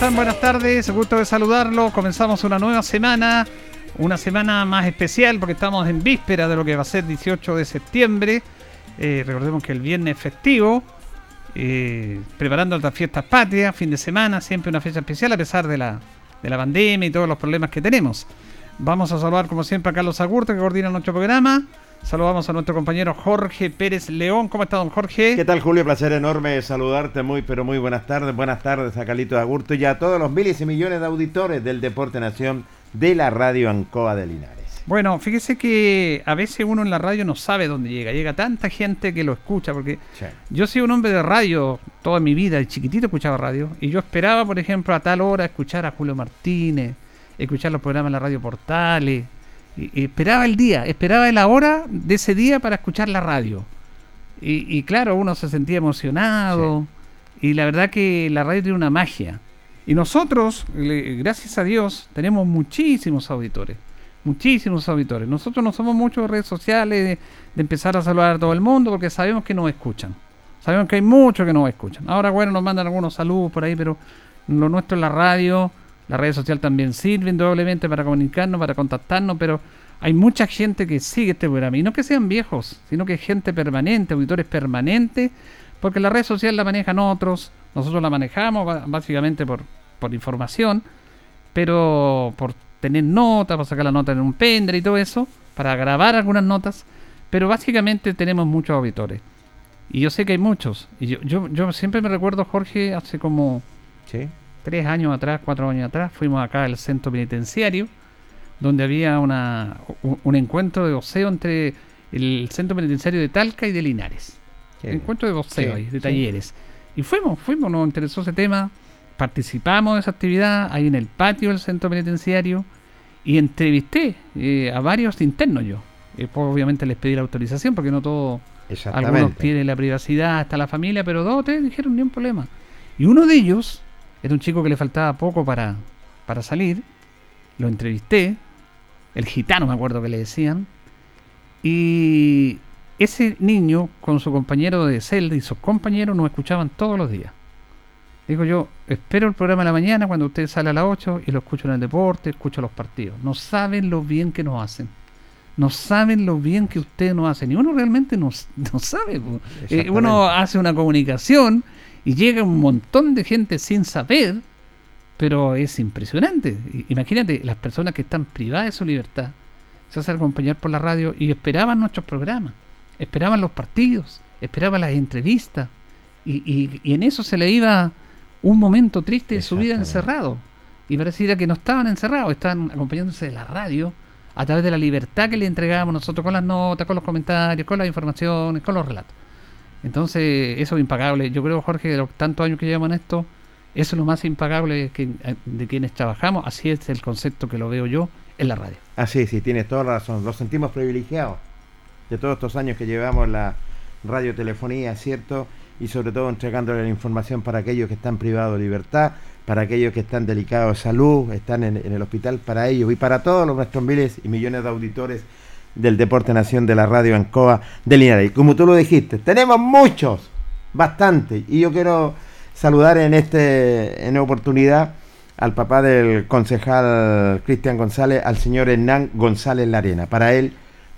Están? Buenas tardes, gusto de saludarlo. Comenzamos una nueva semana, una semana más especial porque estamos en víspera de lo que va a ser 18 de septiembre. Eh, recordemos que el viernes festivo, eh, preparando las fiestas patrias, fin de semana, siempre una fecha especial a pesar de la, de la pandemia y todos los problemas que tenemos. Vamos a saludar como siempre a Carlos Agurto que coordina nuestro programa. Saludamos a nuestro compañero Jorge Pérez León. ¿Cómo está, don Jorge? ¿Qué tal, Julio? Placer enorme saludarte. Muy, pero muy buenas tardes. Buenas tardes a Calito de Agurto y a todos los miles y millones de auditores del Deporte Nación de la Radio Ancoa de Linares. Bueno, fíjese que a veces uno en la radio no sabe dónde llega. Llega tanta gente que lo escucha. Porque yo soy un hombre de radio toda mi vida. El chiquitito escuchaba radio. Y yo esperaba, por ejemplo, a tal hora escuchar a Julio Martínez, escuchar los programas en la radio Portales esperaba el día, esperaba la hora de ese día para escuchar la radio. Y, claro, uno se sentía emocionado. Y la verdad que la radio tiene una magia. Y nosotros, gracias a Dios, tenemos muchísimos auditores. Muchísimos auditores. Nosotros no somos muchos de redes sociales, de, empezar a saludar a todo el mundo, porque sabemos que nos escuchan. Sabemos que hay muchos que nos escuchan. Ahora, bueno, nos mandan algunos saludos por ahí, pero lo nuestro es la radio las redes sociales también sirven indudablemente para comunicarnos, para contactarnos, pero hay mucha gente que sigue este programa. Y no que sean viejos, sino que gente permanente, auditores permanentes, porque la red social la manejan otros, nosotros la manejamos básicamente por, por información, pero por tener notas, para sacar la nota en un pendrive y todo eso, para grabar algunas notas, pero básicamente tenemos muchos auditores. Y yo sé que hay muchos. Y yo, yo, yo siempre me recuerdo, Jorge, hace como ¿Sí? Tres años atrás, cuatro años atrás, fuimos acá al centro penitenciario, donde había una, un, encuentro de boxeo entre el centro penitenciario de Talca y de Linares. encuentro de boxeo de talleres. Y fuimos, fuimos, nos interesó ese tema, participamos de esa actividad ahí en el patio del centro penitenciario y entrevisté eh, a varios internos yo. Eh, pues, obviamente les pedí la autorización porque no todos, algunos tienen la privacidad, hasta la familia, pero dos o tres dijeron ni un problema. Y uno de ellos era un chico que le faltaba poco para, para salir. Lo entrevisté. El gitano, me acuerdo que le decían. Y ese niño, con su compañero de celda y sus compañeros, nos escuchaban todos los días. Digo yo, espero el programa de la mañana cuando usted sale a las 8 y lo escucho en el deporte, escucho los partidos. No saben lo bien que nos hacen. No saben lo bien que ustedes nos hacen. Y uno realmente no, no sabe. Eh, uno hace una comunicación y llega un montón de gente sin saber, pero es impresionante. Imagínate, las personas que están privadas de su libertad se hacen acompañar por la radio y esperaban nuestros programas, esperaban los partidos, esperaban las entrevistas. Y, y en eso se le iba un momento triste de su vida encerrado. Y pareciera que no estaban encerrados, estaban acompañándose de la radio a través de la libertad que le entregábamos nosotros con las notas, con los comentarios, con las informaciones, con los relatos. Entonces, eso es impagable. Yo creo, Jorge, de los tantos años que llevamos en esto, eso es lo más impagable eh, de quienes trabajamos. Así es el concepto que lo veo yo en la radio. Así, sí, tienes toda la razón. Los sentimos privilegiados de todos estos años que llevamos la radiotelefonía, ¿cierto? y sobre todo entregándole la información para aquellos que están privados de libertad, para aquellos que están delicados de salud, están en, el hospital, para ellos y para todos los nuestros miles y millones de auditores del Deporte Nación de la Radio Ancoa de Linares. Como tú lo dijiste, tenemos muchos, bastante, y yo quiero saludar en este en oportunidad al papá del concejal Cristian González, al señor Hernán González Larena. Para él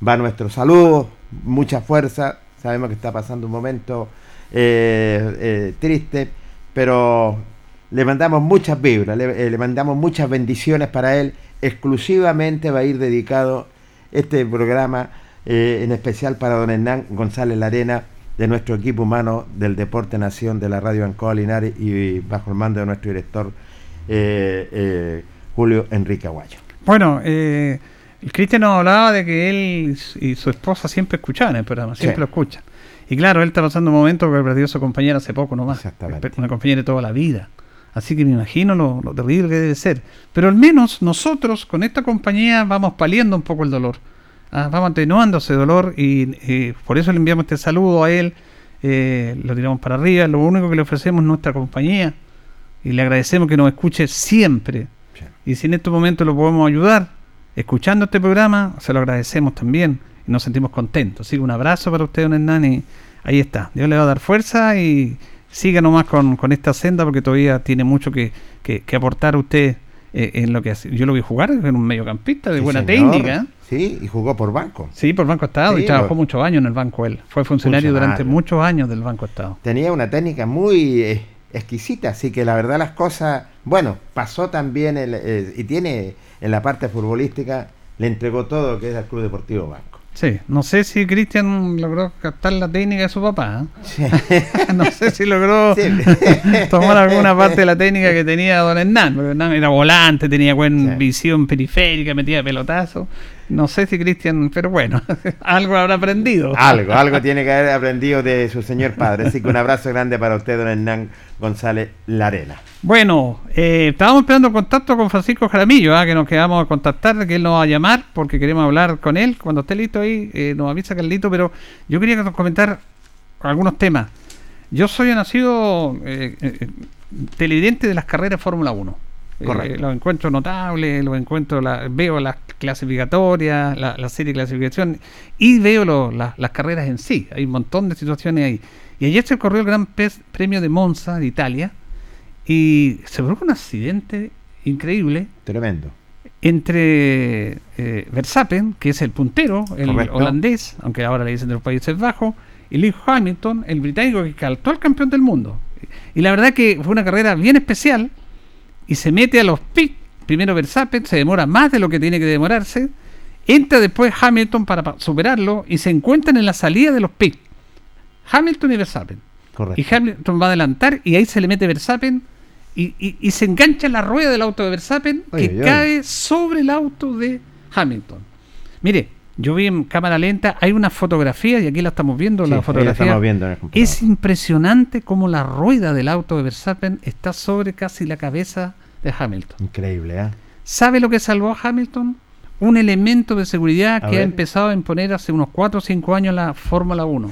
va nuestro saludo, mucha fuerza, sabemos que está pasando un momento eh, eh, triste, pero le mandamos muchas vibras, le, eh, mandamos muchas bendiciones para él. Exclusivamente va a ir dedicado este programa, en especial para don Hernán González Larena, de nuestro equipo humano del Deporte Nación de la Radio Ancoa Linares y bajo el mando de nuestro director Julio Enrique Aguayo. Bueno, el Cristian nos hablaba de que él y su esposa siempre escuchaban el programa, siempre lo escuchan. Y claro, él está pasando un momento que perdió a su compañera hace poco nomás. Una compañera de toda la vida. Así que me imagino lo, terrible que debe ser. Pero al menos nosotros con esta compañía vamos paliando un poco el dolor. Ah, vamos atenuando ese dolor y por eso le enviamos este saludo a él. Eh, lo tiramos para arriba. Lo único que le ofrecemos es nuestra compañía y le agradecemos que nos escuche siempre. Y si en este momento lo podemos ayudar escuchando este programa, se lo agradecemos también y nos sentimos contentos. Así que un abrazo para usted, don Hernán, y ahí está. Dios le va a dar fuerza y siga nomás con, con esta senda porque todavía tiene mucho que, que, aportar usted eh, en lo que hace. Yo lo vi jugar en un mediocampista de buena técnica. Sí, y jugó por banco. Sí, por Banco Estado y trabajó muchos años en el banco él. Fue funcionario, durante muchos años del Banco Estado. Tenía una técnica muy eh, exquisita, así que la verdad las cosas, bueno, pasó también el, eh, y tiene en la parte futbolística, le entregó todo lo que es el Club Deportivo Banco. Sí, no sé si Cristian logró captar la técnica de su papá. ¿eh? no sé si logró tomar alguna parte de la técnica que tenía Don Hernán. Porque Hernán era volante, tenía buena visión periférica, metía pelotazo. No sé si Cristian, pero bueno, algo habrá aprendido. Algo, algo tiene que haber aprendido de su señor padre. Así que un abrazo grande para usted, don Hernán González Larena. Bueno, eh, estábamos esperando contacto con Francisco Jaramillo, ¿ah? que nos quedamos a contactar, que él nos va a llamar porque queremos hablar con él. Cuando esté listo ahí, eh, nos avisa Carlito, pero yo quería comentar algunos temas. Yo soy nacido eh, eh televidente de las carreras Fórmula 1. Eh, los encuentros notables, los encuentros, la, veo las clasificatorias, la, serie de clasificación y veo las carreras en sí. Hay un montón de situaciones ahí. Y ayer se corrió el Gran Premio de Monza, de Italia, y se produjo un accidente increíble. Tremendo. Entre eh, Verstappen, que es el puntero, el holandés, aunque ahora le dicen de los Países Bajos, y Lewis Hamilton, el británico que caltó al campeón del mundo. Y la verdad que fue una carrera bien especial y se mete a los pits. Primero Verstappen se demora más de lo que tiene que demorarse. Entra después Hamilton para superarlo y se encuentran en la salida de los pits. Hamilton y Verstappen. Y Hamilton va a adelantar y ahí se le mete Verstappen y, y, se engancha en la rueda del auto de Verstappen que cae sobre el auto de Hamilton. Mire, yo vi en cámara lenta, hay una fotografía, y aquí la estamos viendo, la fotografía. es impresionante cómo la rueda del auto de Verstappen está sobre casi la cabeza de Hamilton. Increíble, ¿eh? ¿Sabe lo que salvó a Hamilton? Un elemento de seguridad que ha empezado a imponer hace unos 4 o 5 años la Fórmula 1,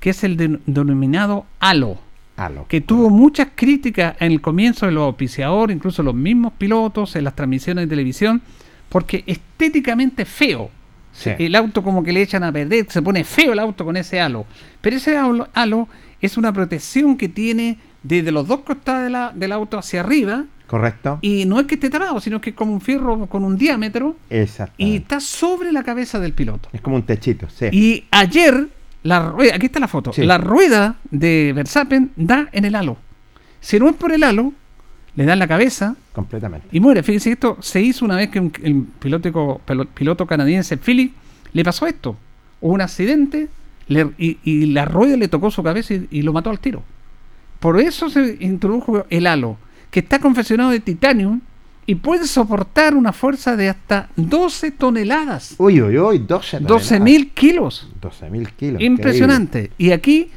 que es el denominado halo. Halo. Que tuvo muchas críticas en el comienzo de los auspiciadores, incluso los mismos pilotos, en las transmisiones de televisión, porque estéticamente feo el auto como que le echan a perder, se pone feo el auto con ese halo. Pero ese halo, es una protección que tiene desde los dos costados del auto hacia arriba. Correcto. Y no es que esté trabado, sino que es como un fierro con un diámetro. Exacto. Y está sobre la cabeza del piloto. Es como un techito, sí. Y ayer, la rueda, aquí está la foto, la rueda de Verstappen da en el halo. Si no es por el halo, le da en la cabeza. Completamente. Y muere. Fíjense, esto se hizo una vez que un, el piloto, piloto canadiense, Philip, le pasó esto. Hubo un accidente y, la rueda le tocó su cabeza y, lo mató al tiro. Por eso se introdujo el halo, que está confeccionado de titanio y puede soportar una fuerza de hasta 12 toneladas. Uy, uy, uy, 12 12 mil kilos. 12 mil kilos. Impresionante. Y aquí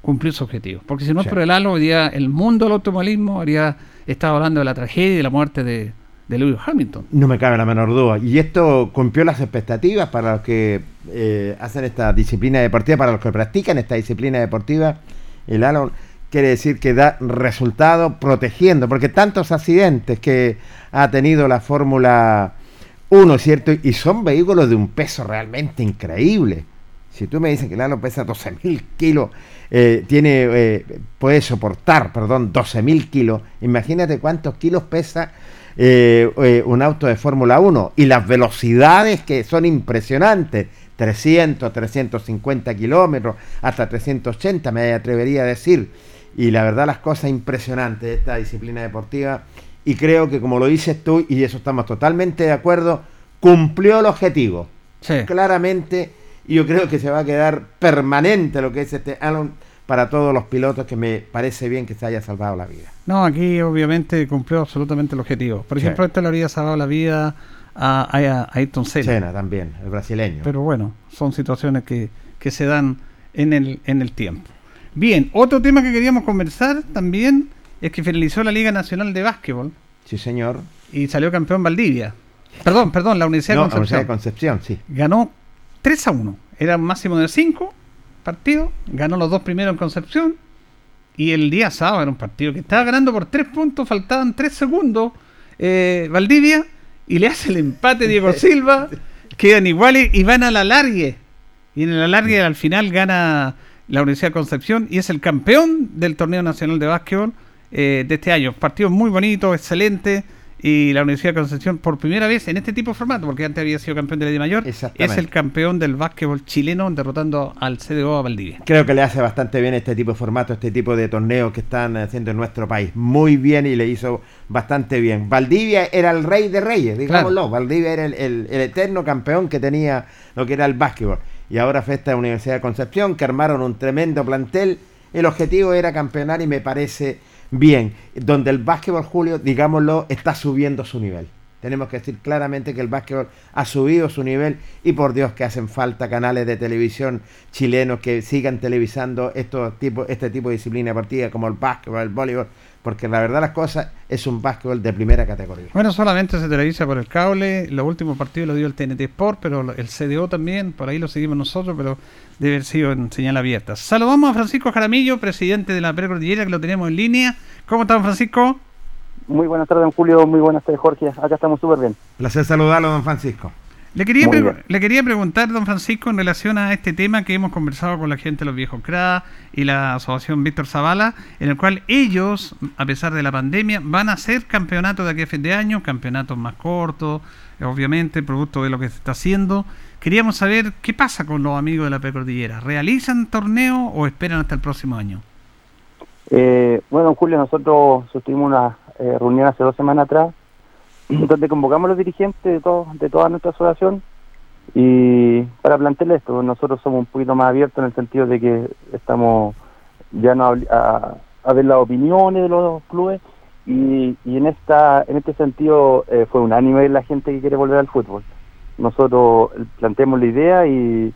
cumplió su objetivo. Porque si no es por el halo, hoy día el mundo del automovilismo habría estado hablando de la tragedia y de la muerte de, de Lewis Hamilton. No me cabe la menor duda. Y esto cumplió las expectativas para los que eh, hacen esta disciplina deportiva, para los que practican esta disciplina deportiva. El halo quiere decir que da resultado protegiendo, porque tantos accidentes que ha tenido la Fórmula 1, ¿cierto? Y son vehículos de un peso realmente increíble. Si tú me dices que el halo pesa 12.000 kilos, eh, tiene, eh, puede soportar, perdón, 12.000 kilos, imagínate cuántos kilos pesa eh, eh, un auto de Fórmula 1 y las velocidades que son impresionantes, 300, 350 kilómetros, hasta 380 me atrevería a decir. Y la verdad las cosas impresionantes de esta disciplina deportiva y creo que como lo dices tú, y eso estamos totalmente de acuerdo, cumplió el objetivo. Claramente, y yo creo que se va a quedar permanente lo que es este Alon para todos los pilotos que me parece bien que se haya salvado la vida. No, aquí obviamente cumplió absolutamente el objetivo. Por ejemplo, este le habría salvado la vida a, a, Ayrton Senna. también, el brasileño. Pero bueno, son situaciones que, que se dan en el, en el tiempo. Bien, otro tema que queríamos conversar también es que finalizó la Liga Nacional de Básquetbol. Sí, señor. Y salió campeón Valdivia. Perdón, perdón, la Universidad de Concepción. La Universidad de Concepción, sí. Ganó 3 a 1. Era un máximo de 5 partidos. Ganó los dos primeros en Concepción y el día sábado era un partido que estaba ganando por tres puntos, faltaban tres segundos. Eh, Valdivia y le hace el empate Diego Silva. Quedan iguales y van a la largue. Y en la largue al final gana la Universidad de Concepción y es el campeón del torneo nacional de básquetbol eh, de este año. Partido muy bonito, excelente y la Universidad de Concepción por primera vez en este tipo de formato, porque antes había sido campeón de la Liga Mayor, es el campeón del básquetbol chileno derrotando al CDO a Valdivia. Creo que le hace bastante bien este tipo de formato, este tipo de torneos que están haciendo en nuestro país. Muy bien y le hizo bastante bien. Valdivia era el rey de reyes, digámoslo. Valdivia era el, eterno campeón que tenía lo que era el básquetbol. Y ahora fue esta Universidad de Concepción que armaron un tremendo plantel. El objetivo era campeonar y me parece bien, donde el básquetbol, Julio, digámoslo, está subiendo su nivel. Tenemos que decir claramente que el básquetbol ha subido su nivel y por Dios que hacen falta canales de televisión chilenos que sigan televisando estos tipo, este tipo de disciplina partida como el básquetbol, el voleibol, porque la verdad las cosas es un básquetbol de primera categoría. Bueno, solamente se televisa por el cable, los últimos partidos lo dio el TNT Sport, pero el CDO también, por ahí lo seguimos nosotros, pero debe haber sido en señal abierta. Saludamos a Francisco Jaramillo, presidente de la Precordillera, que lo tenemos en línea. ¿Cómo están, Francisco? Muy buenas tardes, don Julio. Muy buenas tardes, Jorge. Acá estamos súper bien. Placer saludarlo, don Francisco. Le quería, le quería preguntar, don Francisco, en relación a este tema que hemos conversado con la gente de los viejos CRA y la asociación Víctor Zavala, en el cual ellos, a pesar de la pandemia, van a hacer campeonatos de aquí a fin de año, campeonatos más cortos, obviamente, producto de lo que se está haciendo. Queríamos saber qué pasa con los amigos de la Precordillera. ¿Realizan torneo o esperan hasta el próximo año? Eh, bueno, Julio, nosotros sostuvimos una eh, reunión hace dos semanas atrás donde convocamos a los dirigentes de, todo, de toda nuestra asociación y para plantearles esto, nosotros somos un poquito más abiertos en el sentido de que estamos ya no a, a ver las opiniones de los clubes y, y en esta en este sentido eh, fue unánime la gente que quiere volver al fútbol. Nosotros planteamos la idea y,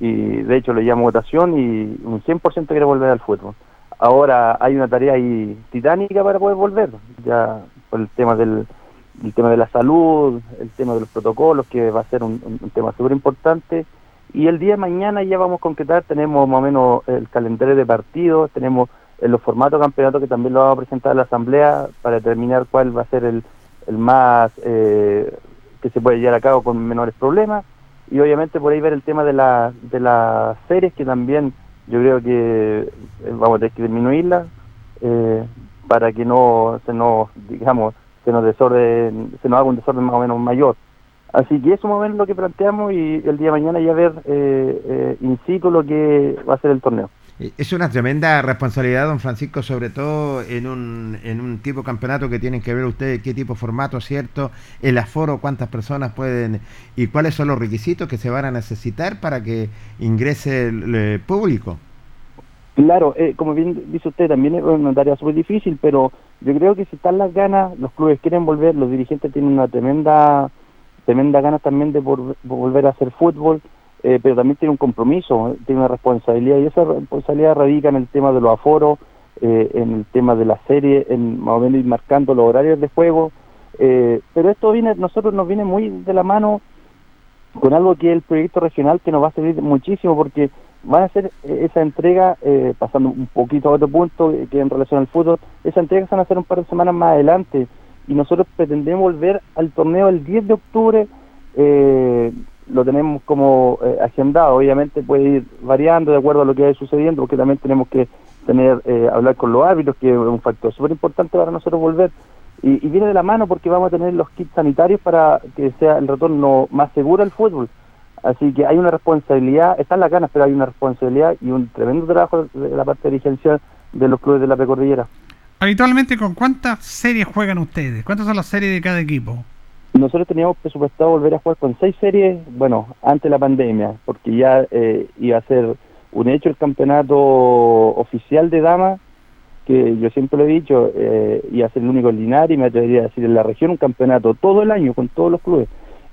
y de hecho le llamo votación y un 100% quiere volver al fútbol. Ahora hay una tarea ahí titánica para poder volver, ya por el tema del el tema de la salud, el tema de los protocolos, que va a ser un, tema súper importante. Y el día de mañana ya vamos a concretar, tenemos más o menos el calendario de partidos, tenemos en los formatos de campeonato que también lo vamos a presentar a la Asamblea para determinar cuál va a ser el, el más eh, que se puede llevar a cabo con menores problemas. Y obviamente por ahí ver el tema de, la, de las series, que también yo creo que eh, vamos a tener que disminuirla eh, para que no se nos, digamos, se nos desorden, se nos haga un desorden más o menos mayor. Así que eso más o menos lo que planteamos y el día de mañana ya ver eh, eh, in situ lo que va a ser el torneo. Es una tremenda responsabilidad, don Francisco, sobre todo en un, en un tipo de campeonato que tienen que ver ustedes qué tipo de formato, ¿cierto? El aforo, cuántas personas pueden y cuáles son los requisitos que se van a necesitar para que ingrese el, público. Claro, eh, como bien dice usted, también es una tarea súper difícil, pero yo creo que si están las ganas, los clubes quieren volver, los dirigentes tienen una tremenda, tremenda ganas también de volver a hacer fútbol eh, pero también tiene un compromiso, tiene una responsabilidad y esa responsabilidad radica en el tema de los aforos, eh, en el tema de la serie, en más o menos ir marcando los horarios de juego, eh, pero esto viene, nosotros nos viene muy de la mano con algo que es el proyecto regional que nos va a servir muchísimo porque van a hacer esa entrega, pasando un poquito a otro punto que en relación al fútbol, esa entrega se van a hacer un par de semanas más adelante y nosotros pretendemos volver al torneo el 10 de octubre eh, lo tenemos como eh, agendado. Obviamente puede ir variando de acuerdo a lo que vaya sucediendo, porque también tenemos que tener eh, hablar con los árbitros, que es un factor súper importante para nosotros volver. Y, viene de la mano porque vamos a tener los kits sanitarios para que sea el retorno más seguro al fútbol. Así que hay una responsabilidad, están las ganas, pero hay una responsabilidad y un tremendo trabajo de la parte de dirigencia de los clubes de la precordillera. Habitualmente, ¿con cuántas series juegan ustedes? ¿Cuántas son las series de cada equipo? Nosotros teníamos presupuestado volver a jugar con seis series, bueno, antes de la pandemia, porque ya eh, iba a ser un hecho el campeonato oficial de damas, que yo siempre lo he dicho, eh, iba a ser el único en Linares y me atrevería a decir en la región un campeonato todo el año con todos los clubes.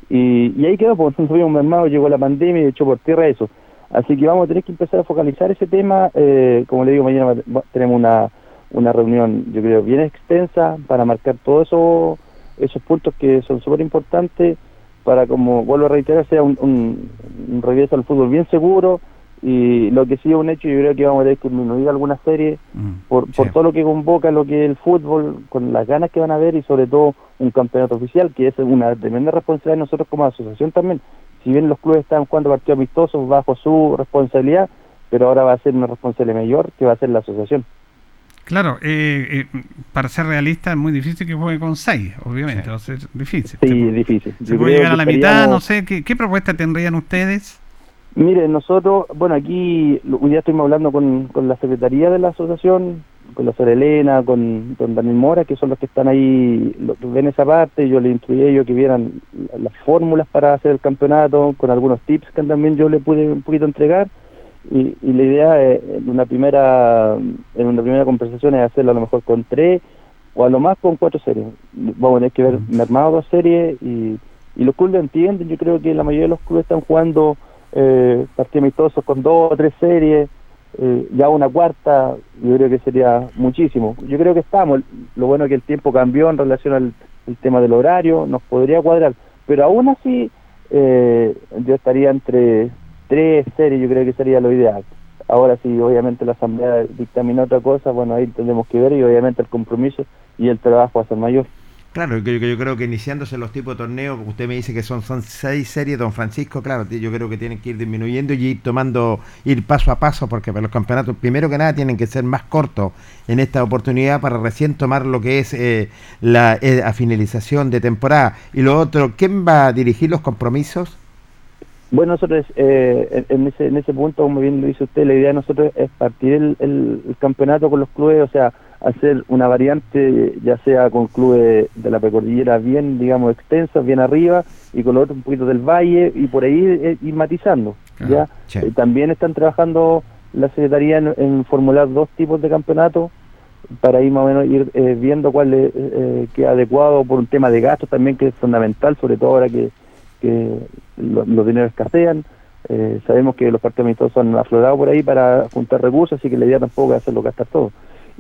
Y, ahí quedó, porque nosotros fuimos mermados, llegó la pandemia y echó por tierra eso. Así que vamos a tener que empezar a focalizar ese tema. Eh, como le digo, mañana tenemos una, una reunión, yo creo, bien extensa para marcar todo eso esos puntos que son súper importantes para, como vuelvo a reiterar, sea un, un, regreso al fútbol bien seguro y lo que sí es un hecho, yo creo que vamos a tener que disminuir algunas series mm, por, por todo lo que convoca lo que es el fútbol, con las ganas que van a haber y sobre todo un campeonato oficial, que es una tremenda responsabilidad de nosotros como asociación también. Si bien los clubes están jugando partidos amistosos bajo su responsabilidad, pero ahora va a ser una responsabilidad mayor que va a ser la asociación. Claro, eh, eh, para ser realista es muy difícil que juegue con 6, obviamente, va a ser difícil. Sí, difícil. Se puede llegar a la mitad, no sé, ¿qué, propuesta tendrían ustedes? Mire, nosotros, bueno, aquí un día estuvimos hablando con, con la secretaría de la asociación, con la señora Elena, con don Daniel Mora, que son los que están ahí, los que ven esa parte, yo le instruí a ellos que vieran las fórmulas para hacer el campeonato, con algunos tips que también yo le pude un poquito entregar y, la idea es, en una primera en una primera conversación es hacerlo a lo mejor con tres o a lo más con cuatro series. Vamos a tener que ver mermado dos series y, y los clubes entienden. Yo creo que la mayoría de los clubes están jugando eh, partidos amistosos con dos o tres series. Eh, ya una cuarta, yo creo que sería muchísimo. Yo creo que estamos. Lo bueno es que el tiempo cambió en relación al tema del horario, nos podría cuadrar. Pero aún así, eh, yo estaría entre tres series, yo creo que sería lo ideal. Ahora sí, obviamente la Asamblea dictamina otra cosa, bueno, ahí tendremos que ver y obviamente el compromiso y el trabajo va a ser mayor. Claro, yo, yo creo que iniciándose los tipos de torneos, usted me dice que son, son seis series, don Francisco, claro, yo creo que tienen que ir disminuyendo y ir tomando, ir paso a paso, porque para los campeonatos, primero que nada, tienen que ser más cortos en esta oportunidad para recién tomar lo que es eh, la, eh, la finalización de temporada. Y lo otro, ¿quién va a dirigir los compromisos? Bueno, nosotros eh, en, ese, en ese punto, como bien lo dice usted, la idea de nosotros es partir el, el, campeonato con los clubes, o sea, hacer una variante, ya sea con clubes de la precordillera bien, digamos, extensos, bien arriba, y con los otros un poquito del valle, y por ahí eh, ir matizando. ¿ya? Eh, también están trabajando la Secretaría en, formular dos tipos de campeonato para ir más o menos ir viendo cuál es que adecuado por un tema de gastos también que es fundamental, sobre todo ahora que que los dineros escasean. Eh, sabemos que los partidos amistosos han aflorado por ahí para juntar recursos, así que la idea tampoco es hacerlo gastar todo.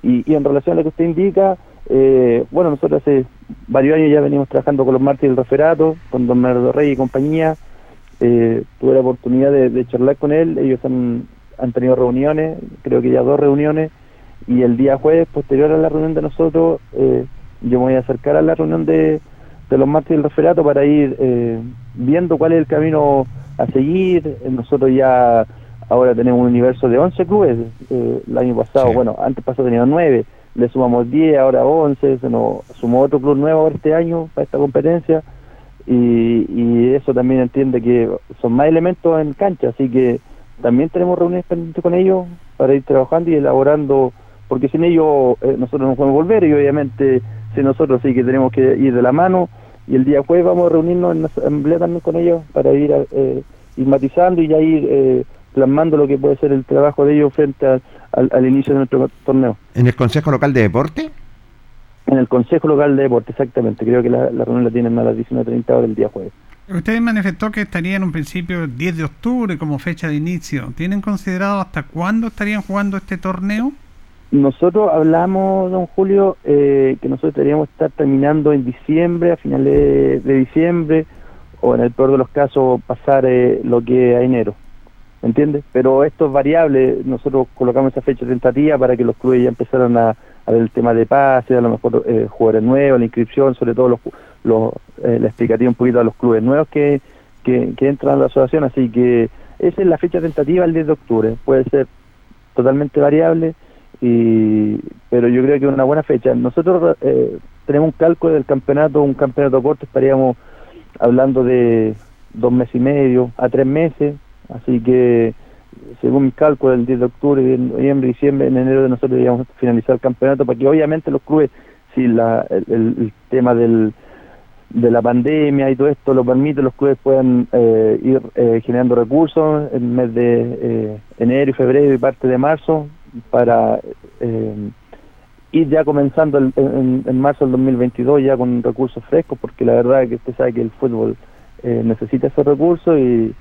Y, y en relación a lo que usted indica, eh, bueno, nosotros hace varios años ya venimos trabajando con los mártires del referato, con don Bernardo Rey y compañía. Eh, tuve la oportunidad de, charlar con él, ellos han, han tenido reuniones, creo que ya dos reuniones, y el día jueves, posterior a la reunión de nosotros, yo me voy a acercar a la reunión de, de los mártires del referato para ir eh, viendo cuál es el camino a seguir. Nosotros ya ahora tenemos un universo de 11 clubes. Eh, el año pasado, bueno, antes pasado teníamos 9 le sumamos 10, ahora 11, se nos sumó otro club nuevo este año para esta competencia y, y eso también entiende que son más elementos en cancha, así que también tenemos reuniones pendientes con ellos para ir trabajando y elaborando, porque sin ellos eh, nosotros no podemos volver y obviamente nosotros sí que tenemos que ir de la mano y el día jueves vamos a reunirnos en la asamblea también con ellos para ir, eh, ir matizando y ya ir eh, plasmando lo que puede ser el trabajo de ellos frente al, inicio de nuestro torneo. ¿En el Consejo Local de Deporte? En el Consejo Local de Deporte, exactamente. Creo que la, reunión la tienen a las 19.30 horas del día jueves. Usted manifestó que estaría en un principio el 10 de octubre como fecha de inicio. ¿Tienen considerado hasta cuándo estarían jugando este torneo? Nosotros hablamos, don Julio, eh, que nosotros deberíamos estar terminando en diciembre, a finales de diciembre, o en el peor de los casos pasar eh, lo que a enero. ¿Me entiendes? Pero esto es variable. Nosotros colocamos esa fecha tentativa para que los clubes ya empezaran a, ver el tema de pase, a lo mejor eh, jugadores nuevos, la inscripción, sobre todo los, los eh, la explicativa un poquito a los clubes nuevos que, que, que entran a la asociación. Así que esa es la fecha tentativa, el 10 de octubre. Puede ser totalmente variable y pero yo creo que es una buena fecha. Nosotros eh, tenemos un cálculo del campeonato, un campeonato corto, estaríamos hablando de dos meses y medio a tres meses, así que según mi cálculo, el 10 de octubre, noviembre, diciembre, en enero de nosotros deberíamos finalizar el campeonato, para que obviamente los clubes, si la, el, tema del, de la pandemia y todo esto lo permite, los clubes puedan eh, ir eh, generando recursos en el mes de enero y febrero y parte de marzo para eh, ir ya comenzando en, marzo del 2022 ya con recursos frescos, porque la verdad es que usted sabe que el fútbol eh, necesita esos recursos y,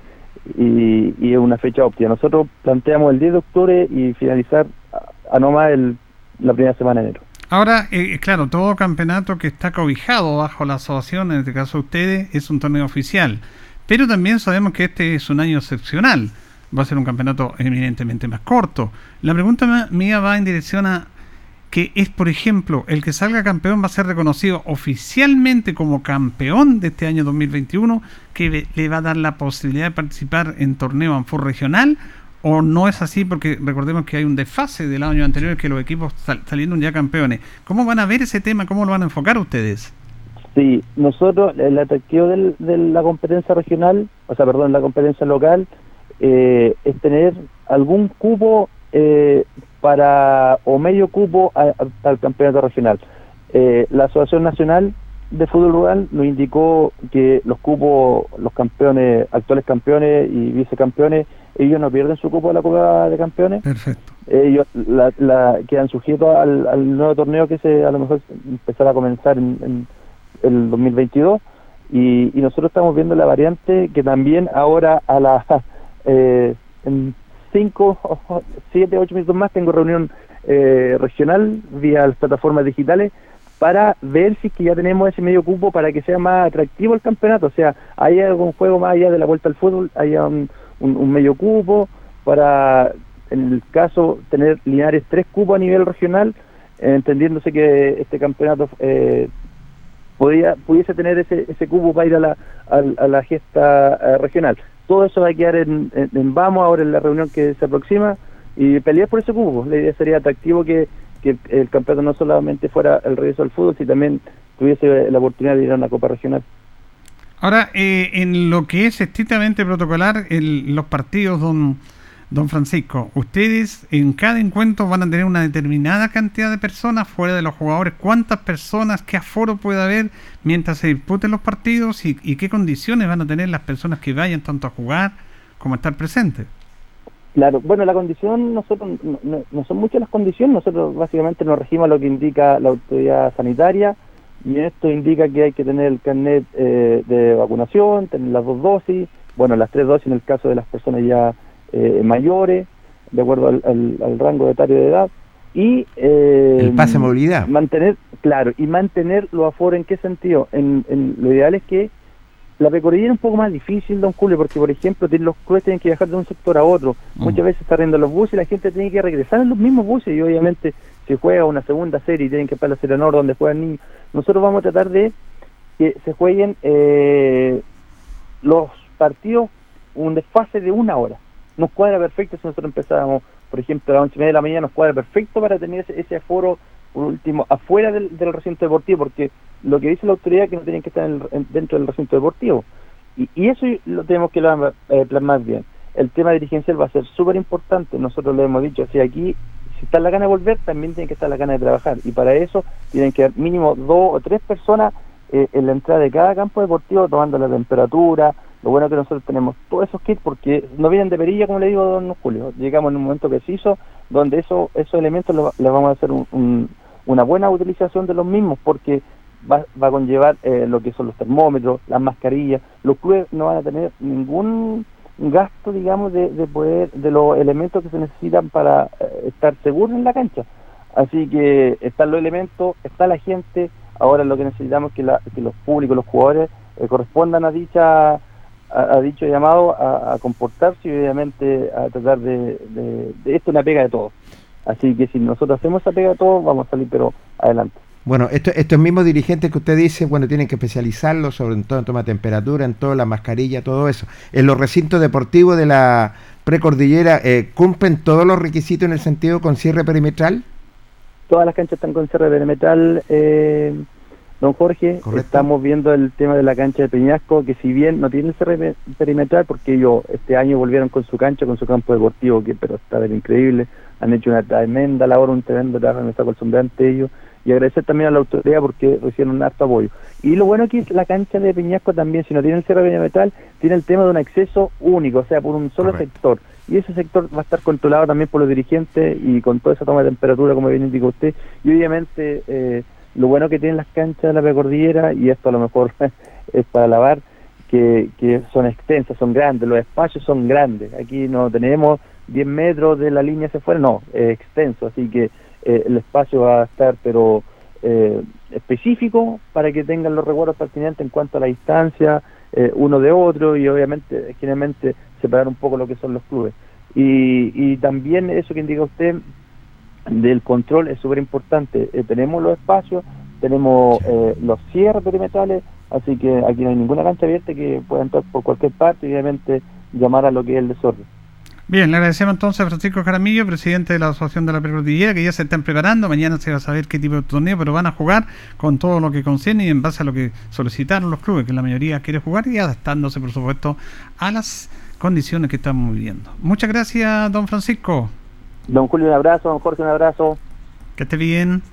y, es una fecha óptima. Nosotros planteamos el 10 de octubre y finalizar a, no más el, la primera semana de enero. Ahora, eh, claro, todo campeonato que está cobijado bajo la asociación, en este caso ustedes, es un torneo oficial. Pero también sabemos que este es un año excepcional va a ser un campeonato eminentemente más corto. La pregunta mía va en dirección a que es, por ejemplo, el que salga campeón va a ser reconocido oficialmente como campeón de este año 2021, que le va a dar la posibilidad de participar en torneo Anfur regional, o no es así porque recordemos que hay un desfase del año anterior que los equipos salieron ya campeones. ¿Cómo van a ver ese tema? ¿Cómo lo van a enfocar ustedes? Sí, nosotros, el atractivo de la competencia regional, o sea, perdón, la competencia local, eh, es tener algún cupo eh, para o medio cupo al campeonato regional. Eh, la Asociación Nacional de Fútbol Rural nos indicó que los cupos, los campeones, actuales campeones y vicecampeones, ellos no pierden su cupo a la Copa de Campeones. Perfecto. Ellos la, quedan sujetos al, nuevo torneo que se a lo mejor empezará a comenzar en, en el 2022 y, y nosotros estamos viendo la variante que también ahora a la eh, en 5, 7, 8 minutos más tengo reunión eh, regional vía las plataformas digitales para ver si que ya tenemos ese medio cupo para que sea más atractivo el campeonato. O sea, hay algún juego más allá de la vuelta al fútbol, haya un, medio cupo para, en el caso, tener Linares tres cupos a nivel regional, entendiéndose que este campeonato eh, podía, pudiese tener ese, ese cupo para ir a la, a, la gesta eh, regional todo eso va a quedar en, vamos ahora en la reunión que se aproxima y pelear por ese cubo. La idea sería atractivo que, el campeonato no solamente fuera el regreso al fútbol, sino también tuviese la oportunidad de ir a una Copa Regional. Ahora, eh, en lo que es estrictamente protocolar, los partidos, don Don Francisco, ustedes en cada encuentro van a tener una determinada cantidad de personas fuera de los jugadores. ¿Cuántas personas, qué aforo puede haber mientras se disputen los partidos y, qué condiciones van a tener las personas que vayan tanto a jugar como a estar presentes? Claro, bueno, la condición, nosotros no, son muchas las condiciones, nosotros básicamente nos regimos lo que indica la autoridad sanitaria y esto indica que hay que tener el carnet eh, de vacunación, tener las dos dosis, bueno, las tres dosis en el caso de las personas ya eh, mayores, de acuerdo al, rango etario de edad, y eh, el pase de movilidad. Mantener, claro, y mantener los aforos en qué sentido. En, lo ideal es que la peculiaridad es un poco más difícil, don Julio, porque por ejemplo los clubes tienen que viajar de un sector a otro. Mm. Muchas veces está riendo los buses y la gente tiene que regresar en los mismos buses y obviamente se juega una segunda serie y tienen que para la Serie Nord donde juegan niños. Nosotros vamos a tratar de que se jueguen eh, los partidos un desfase de una hora nos cuadra perfecto si nosotros empezábamos, por ejemplo, a las once y media de la mañana, nos cuadra perfecto para tener ese, aforo por último, afuera del, recinto deportivo, porque lo que dice la autoridad es que no tienen que estar dentro del recinto deportivo. Y, y eso lo tenemos que eh, plasmar bien. El tema dirigencial va a ser súper importante, nosotros lo hemos dicho, si aquí si está la gana de volver, también tiene que estar la gana de trabajar. Y para eso tienen que haber mínimo dos o tres personas eh, en la entrada de cada campo deportivo tomando la temperatura. Lo bueno es que nosotros tenemos todos esos kits porque no vienen de perilla, como le digo, don Julio. Llegamos en un momento preciso donde eso, esos elementos les vamos a hacer una buena utilización de los mismos porque va, va a conllevar eh, lo que son los termómetros, las mascarillas. Los clubes no van a tener ningún gasto, digamos, de, de poder, de los elementos que se necesitan para eh, estar seguros en la cancha. Así que están los elementos, está la gente, ahora lo que necesitamos es que, la, que los públicos, los jugadores, eh, correspondan a dicha a, dicho llamado a, comportarse y obviamente a tratar de, de, esto una pega de todos. Así que si nosotros hacemos esa pega de todos, vamos a salir pero adelante. Bueno, estos mismos dirigentes que usted dice, bueno, tienen que especializarlo sobre todo en toma de temperatura, en toda la mascarilla, todo eso. En los recintos deportivos de la precordillera, eh, ¿cumplen todos los requisitos en el sentido con cierre perimetral? Todas las canchas están con cierre perimetral, eh, don Jorge. Estamos viendo el tema de la cancha de Peñasco, que si bien no tiene cierre perimetral, porque ellos este año volvieron con su cancha, con su campo deportivo, que pero está increíble, han hecho una tremenda labor, un tremendo trabajo, me está acostumbrante ellos y agradecer también a la autoridad porque recibieron un harto apoyo. Y lo bueno es la cancha de Peñasco también, si no tiene el cierre metal, tiene el tema de un acceso único, o sea, por un solo sector. Y ese sector va a estar controlado también por los dirigentes y con toda esa toma de temperatura, como bien indica usted. Y obviamente eh, lo bueno que tienen las canchas de la precordillera, y esto a lo mejor es para lavar, que, que son extensas, son grandes, los espacios son grandes. Aquí no tenemos 10 metros de la línea hacia afuera, no, es extenso, así que eh, el espacio va a estar, pero eh, específico para que tengan los recuerdos pertinentes en cuanto a la distancia eh, uno de otro y obviamente, generalmente, separar un poco lo que son los clubes. Y, y también eso que indica usted del control es súper importante. tenemos los espacios, tenemos los cierres perimetrales, así que aquí no hay ninguna cancha abierta que pueda entrar por cualquier parte y obviamente llamar a lo que es el desorden. Bien, le agradecemos entonces a Francisco Jaramillo, presidente de la Asociación de la Precordillera, que ya se están preparando. Mañana se va a saber qué tipo de torneo, pero van a jugar con todo lo que concierne y en base a lo que solicitaron los clubes, que la mayoría quiere jugar y adaptándose, por supuesto, a las condiciones que estamos viviendo. Muchas gracias, don Francisco. Don Julio, un abrazo. Don Jorge, un abrazo. Que esté bien.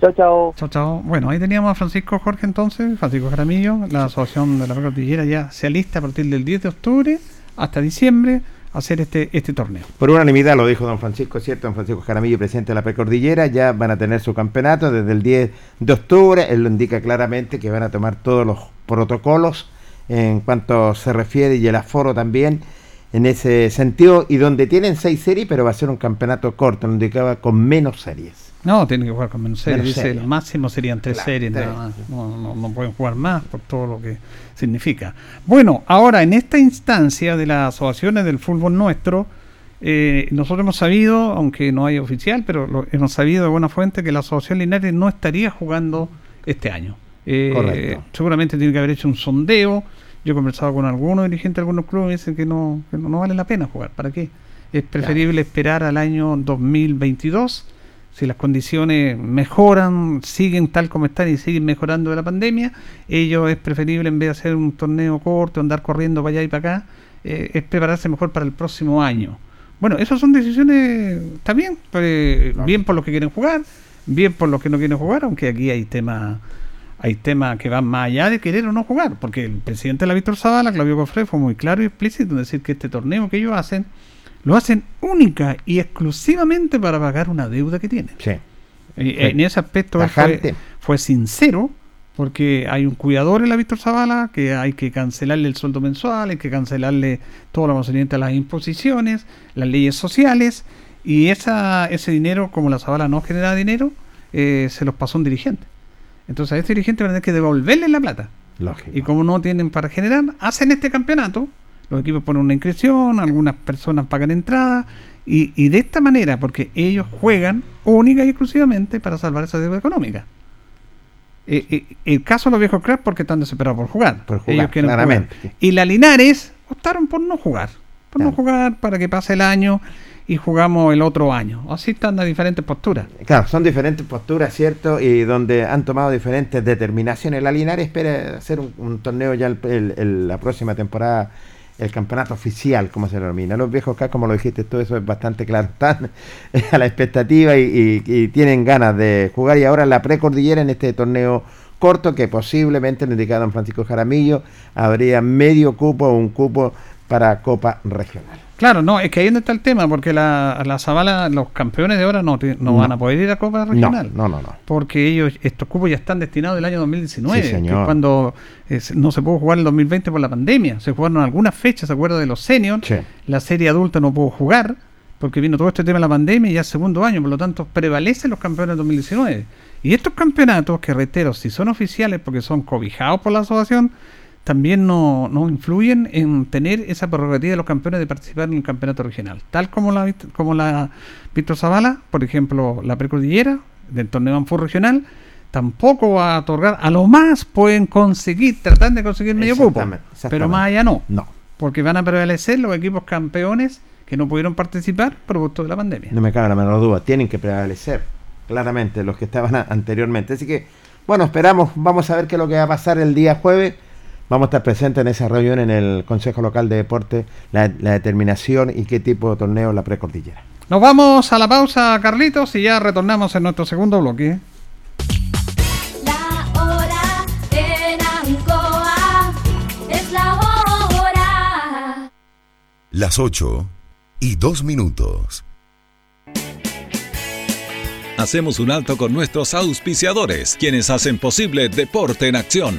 Chao, chao. Chao, chao. Bueno, ahí teníamos a Francisco Jorge entonces, Francisco Jaramillo. La Asociación de la Precordillera ya se alista a partir del 10 de octubre hasta diciembre hacer este, este torneo. Por unanimidad lo dijo don Francisco, ¿cierto? Don Francisco Jaramillo, presidente de la Precordillera, ya van a tener su campeonato desde el 10 de octubre. Él lo indica claramente que van a tomar todos los protocolos en cuanto se refiere y el aforo también en ese sentido. Y donde tienen seis series, pero va a ser un campeonato corto, lo indicaba con menos series. No, tienen que jugar con menos series. Dice, el máximo serían tres series, No, no, pueden jugar más por todo lo que significa. Bueno, ahora en esta instancia de las asociaciones del fútbol nuestro, eh, nosotros hemos sabido, aunque no hay oficial, pero hemos sabido de buena fuente que la Asociación Linares no estaría jugando este año. Eh, seguramente tiene que haber hecho un sondeo. Yo he conversado con algunos dirigentes de algunos clubes y dicen que no, que no, vale la pena jugar. ¿Para qué? Es preferible esperar al año 2022 si las condiciones mejoran, siguen tal como están y siguen mejorando de la pandemia, ello es preferible en vez de hacer un torneo corto, andar corriendo para allá y para acá, eh, es prepararse mejor para el próximo año. Bueno, esas son decisiones, bien, pues, bien por los que quieren jugar, bien por los que no quieren jugar, aunque aquí hay temas hay temas que van más allá de querer o no jugar, porque el presidente de la Víctor Zavala, Claudio Cofre, fue muy claro y explícito en decir que este torneo que ellos hacen lo hacen única y exclusivamente para pagar una deuda que tienen. Sí. En ese aspecto fue, fue, sincero, porque hay un cuidador en la Víctor Zavala que hay que cancelarle el sueldo mensual, hay que cancelarle todo lo concerniente a las imposiciones, las leyes sociales, y esa, ese dinero, como la Zavala no genera dinero, eh, se los pasó un dirigente. Entonces a este dirigente van a tener que devolverle la plata. Y como no tienen para generar, hacen este campeonato los equipos ponen una inscripción, algunas personas pagan entrada y, de esta manera, porque ellos juegan única y exclusivamente para salvar esa deuda económica. Eh, eh, el caso de los viejos cracks porque están desesperados por jugar. Por jugar, claramente. Y la Linares optaron por no jugar, por no jugar para que pase el año y jugamos el otro año. Así están las diferentes posturas. Claro, son diferentes posturas, ¿cierto? Y donde han tomado diferentes determinaciones. La Linares espera hacer un, torneo ya la próxima temporada, el campeonato oficial, como se denomina. Los viejos acá, como lo dijiste todo eso es bastante claro. Están a la expectativa y, tienen ganas de jugar. Y ahora la precordillera en este torneo corto que posiblemente, lo indicado don Francisco Jaramillo, habría medio cupo o un cupo para Copa Regional. Claro, no, es que ahí donde está el tema, porque la, la Zavala, los campeones de ahora no, no, van a poder ir a Copa Regional. No, no, no, Porque ellos, estos cupos ya están destinados del año 2019, sí, que cuando no se pudo jugar en el 2020 por la pandemia. Se jugaron algunas fechas, ¿se acuerda de los seniors? La serie adulta no pudo jugar, porque vino todo este tema de la pandemia y ya es segundo año, por lo tanto prevalecen los campeones del 2019. Y estos campeonatos, que reitero, si son oficiales porque son cobijados por la asociación, también no, no, influyen en tener esa prerrogativa de los campeones de participar en el campeonato regional. Tal como la, como la Víctor Zavala, por ejemplo, la precordillera del torneo Anfur regional, tampoco va a otorgar, a lo más pueden conseguir, tratar de conseguir medio cupo, pero más allá no. No. Porque van a prevalecer los equipos campeones que no pudieron participar producto de la pandemia. No me cabe la menor duda, tienen que prevalecer claramente los que estaban anteriormente. Así que, bueno, esperamos, vamos a ver qué es lo que va a pasar el día jueves vamos a estar presentes en esa reunión en el Consejo Local de Deporte, la, determinación y qué tipo de torneo la precordillera. Nos vamos a la pausa, Carlitos, y ya retornamos en nuestro segundo bloque. La hora en Ancoa es la hora. Las 8 y 2 minutos. Hacemos un alto con nuestros auspiciadores, quienes hacen posible Deporte en Acción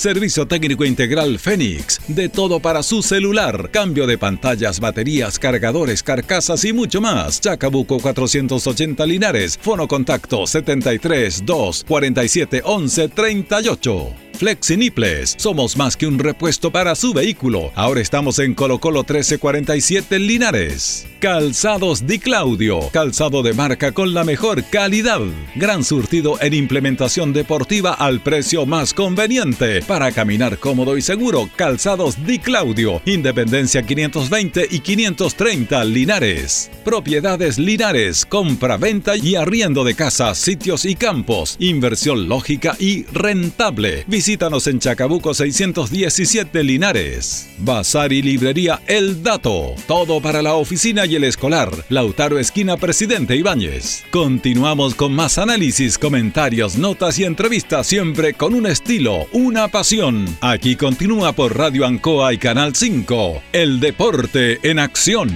Servicio técnico integral Fénix. De todo para su celular. Cambio de pantallas, baterías, cargadores, carcasas y mucho más. Chacabuco 480 Linares. Fono contacto 73 2 47 11 38. Flexiniples. Somos más que un repuesto para su vehículo. Ahora estamos en Colo Colo 1347 Linares. Calzados Di Claudio. Calzado de marca con la mejor calidad. Gran surtido en implementación deportiva al precio más conveniente. Para caminar cómodo y seguro, Calzados Di Claudio. Independencia 520 y 530 Linares. Propiedades Linares. Compra, venta y arriendo de casas, sitios y campos. Inversión lógica y rentable. Visítanos en Chacabuco 617 Linares. Bazar y librería El Dato. Todo para la oficina y el escolar. Lautaro Esquina Presidente Ibáñez. Continuamos con más análisis, comentarios, notas y entrevistas siempre con un estilo, una pasión. Aquí continúa por Radio Ancoa y Canal 5. El deporte en acción.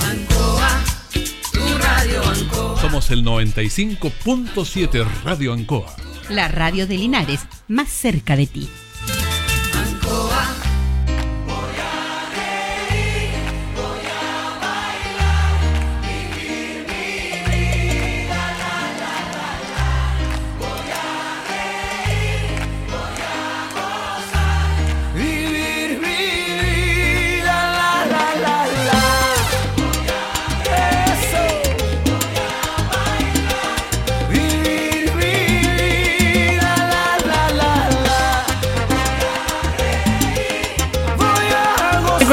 Ancoa, tu radio Ancoa. Somos el 95.7 Radio Ancoa. La radio de Linares, más cerca de ti.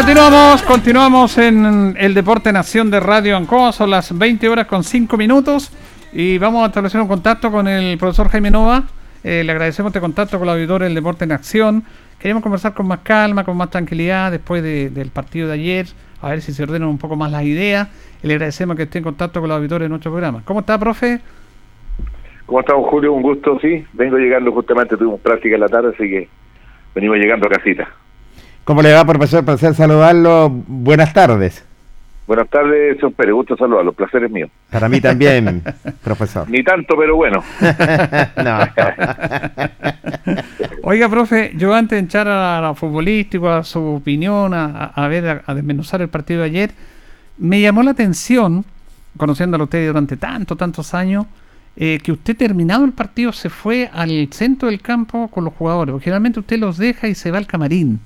Continuamos, continuamos en el Deporte Nación de Radio Ancoa, son las 20 horas con 5 minutos y vamos a establecer un contacto con el profesor Jaime Nova. Eh, le agradecemos este contacto con la auditoría del Deporte en Acción. Queremos conversar con más calma, con más tranquilidad después de- del partido de ayer, a ver si se ordenan un poco más las ideas. Y le agradecemos que esté en contacto con la auditoría de nuestro programa. ¿Cómo está, profe? ¿Cómo estamos, Julio? Un gusto, sí. Vengo llegando justamente, tuvimos práctica en la tarde, así que venimos llegando a casita. ¿Cómo le va, profesor? Placer saludarlo. Buenas tardes. Buenas tardes, señor Pérez. Gusto saludarlo. El placer es mío. Para mí también, profesor. Ni tanto, pero bueno. no. Oiga, profe, yo antes de entrar a lo futbolístico, a su opinión, a, a ver, a, a desmenuzar el partido de ayer, me llamó la atención, conociéndolo a usted durante tantos, tantos años, eh, que usted terminado el partido se fue al centro del campo con los jugadores. Porque generalmente usted los deja y se va al camarín.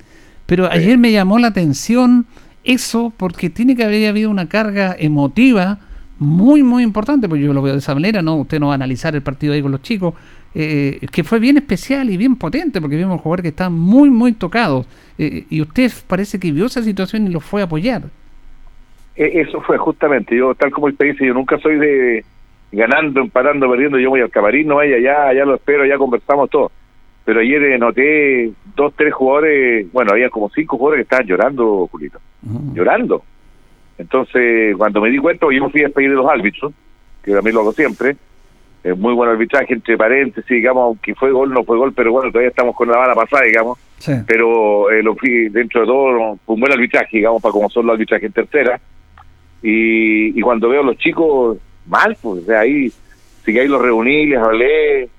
Pero ayer me llamó la atención eso porque tiene que haber habido una carga emotiva muy, muy importante, porque yo lo veo de esa manera, ¿no? Usted no va a analizar el partido ahí con los chicos, eh, que fue bien especial y bien potente, porque vimos jugadores que estaban muy, muy tocados. Eh, y usted parece que vio esa situación y los fue a apoyar. E- Eso fue justamente. Yo, tal como usted dice, yo nunca soy de ganando, empatando, perdiendo. Yo voy al camarín, no vaya allá, allá lo espero, ya conversamos todo. Pero ayer noté dos, tres jugadores, bueno, había como cinco jugadores que estaban llorando, Julito. Llorando. Entonces, cuando me di cuenta, yo me fui a despedir de los árbitros, que también lo hago siempre. Eh, muy buen arbitraje, entre paréntesis, digamos, aunque fue gol, no fue gol, pero bueno, todavía estamos con la bala pasada, digamos. Sí. Pero eh, lo fui dentro de todo, un buen arbitraje, digamos, para como son los arbitrajes en tercera. Y, y cuando veo a los chicos mal, pues, o sea, ahí, sí que ahí los reuní, les hablé,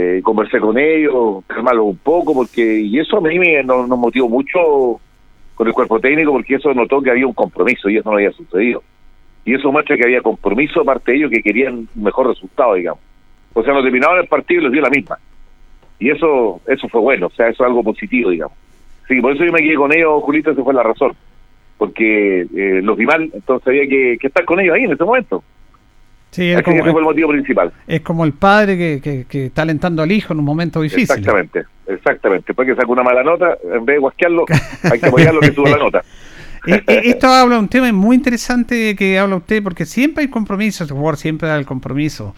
eh, conversé con ellos, calmarlos un poco, porque, y eso a mí me, nos, nos motivó mucho con el cuerpo técnico, porque eso notó que había un compromiso y eso no había sucedido. Y eso muestra que había compromiso aparte de ellos que querían un mejor resultado, digamos. O sea, nos terminaron el partido y les dio la misma. Y eso eso fue bueno, o sea, eso es algo positivo, digamos. Sí, por eso yo me quedé con ellos, Julito, esa fue la razón. Porque eh, los vi mal, entonces había que, que estar con ellos ahí en ese momento. Sí, Así que ese fue el motivo principal. es como el padre que, que, que está alentando al hijo en un momento difícil. Exactamente, exactamente. Después que saca una mala nota, en vez de guasquearlo, hay que apoyarlo que suba la nota. Esto habla de un tema muy interesante que habla usted, porque siempre hay compromisos, el jugador siempre da el compromiso,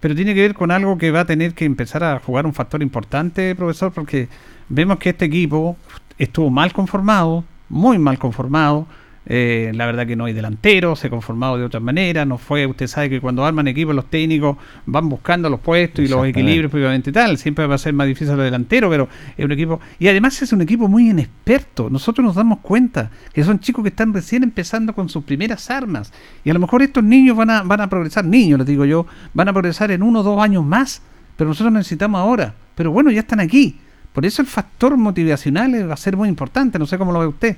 pero tiene que ver con algo que va a tener que empezar a jugar un factor importante, profesor, porque vemos que este equipo estuvo mal conformado, muy mal conformado. Eh, la verdad que no hay delantero, se ha conformado de otra manera, no fue, usted sabe que cuando arman equipos los técnicos van buscando los puestos y los equilibrios obviamente tal, siempre va a ser más difícil los delanteros, pero es un equipo, y además es un equipo muy inexperto, nosotros nos damos cuenta que son chicos que están recién empezando con sus primeras armas, y a lo mejor estos niños van a, van a progresar, niños les digo yo, van a progresar en uno o dos años más, pero nosotros necesitamos ahora, pero bueno, ya están aquí, por eso el factor motivacional va a ser muy importante, no sé cómo lo ve usted.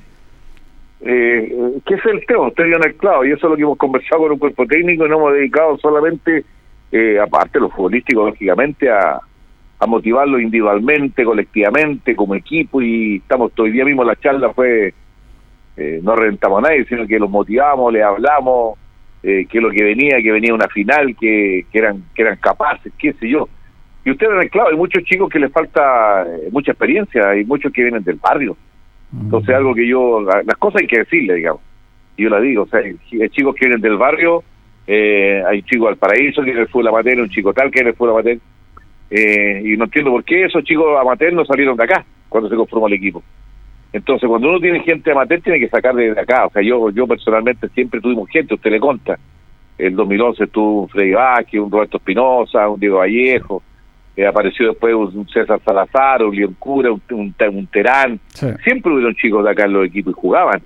Eh, ¿Qué es el tema? Usted dio en clavo y eso es lo que hemos conversado con un cuerpo técnico y no hemos dedicado solamente, eh, aparte de lo futbolístico, lógicamente, a, a motivarlos individualmente, colectivamente, como equipo y estamos hoy día mismo la charla fue eh, no reventamos a nadie, sino que los motivamos, les hablamos, eh, que lo que venía, que venía una final, que, que eran que eran capaces, qué sé yo. Y ustedes, claro, hay muchos chicos que les falta eh, mucha experiencia, hay muchos que vienen del barrio. Entonces, algo que yo, las cosas hay que decirle, digamos. Yo la digo, o sea, hay chicos que vienen del barrio, eh, hay chicos al paraíso que en el fútbol amateur, un chico tal que en el fútbol amateur, eh, y no entiendo por qué esos chicos amateur no salieron de acá cuando se conformó el equipo. Entonces, cuando uno tiene gente amateur, tiene que sacar de acá. O sea, yo yo personalmente siempre tuvimos gente, usted le conta. El 2011 tuvo un Freddy Vázquez, un Roberto Espinosa, un Diego Vallejo. Eh, apareció después un César Salazar, un León Cura, un, un, un Terán. Sí. Siempre hubieron chicos de acá en los equipos y jugaban.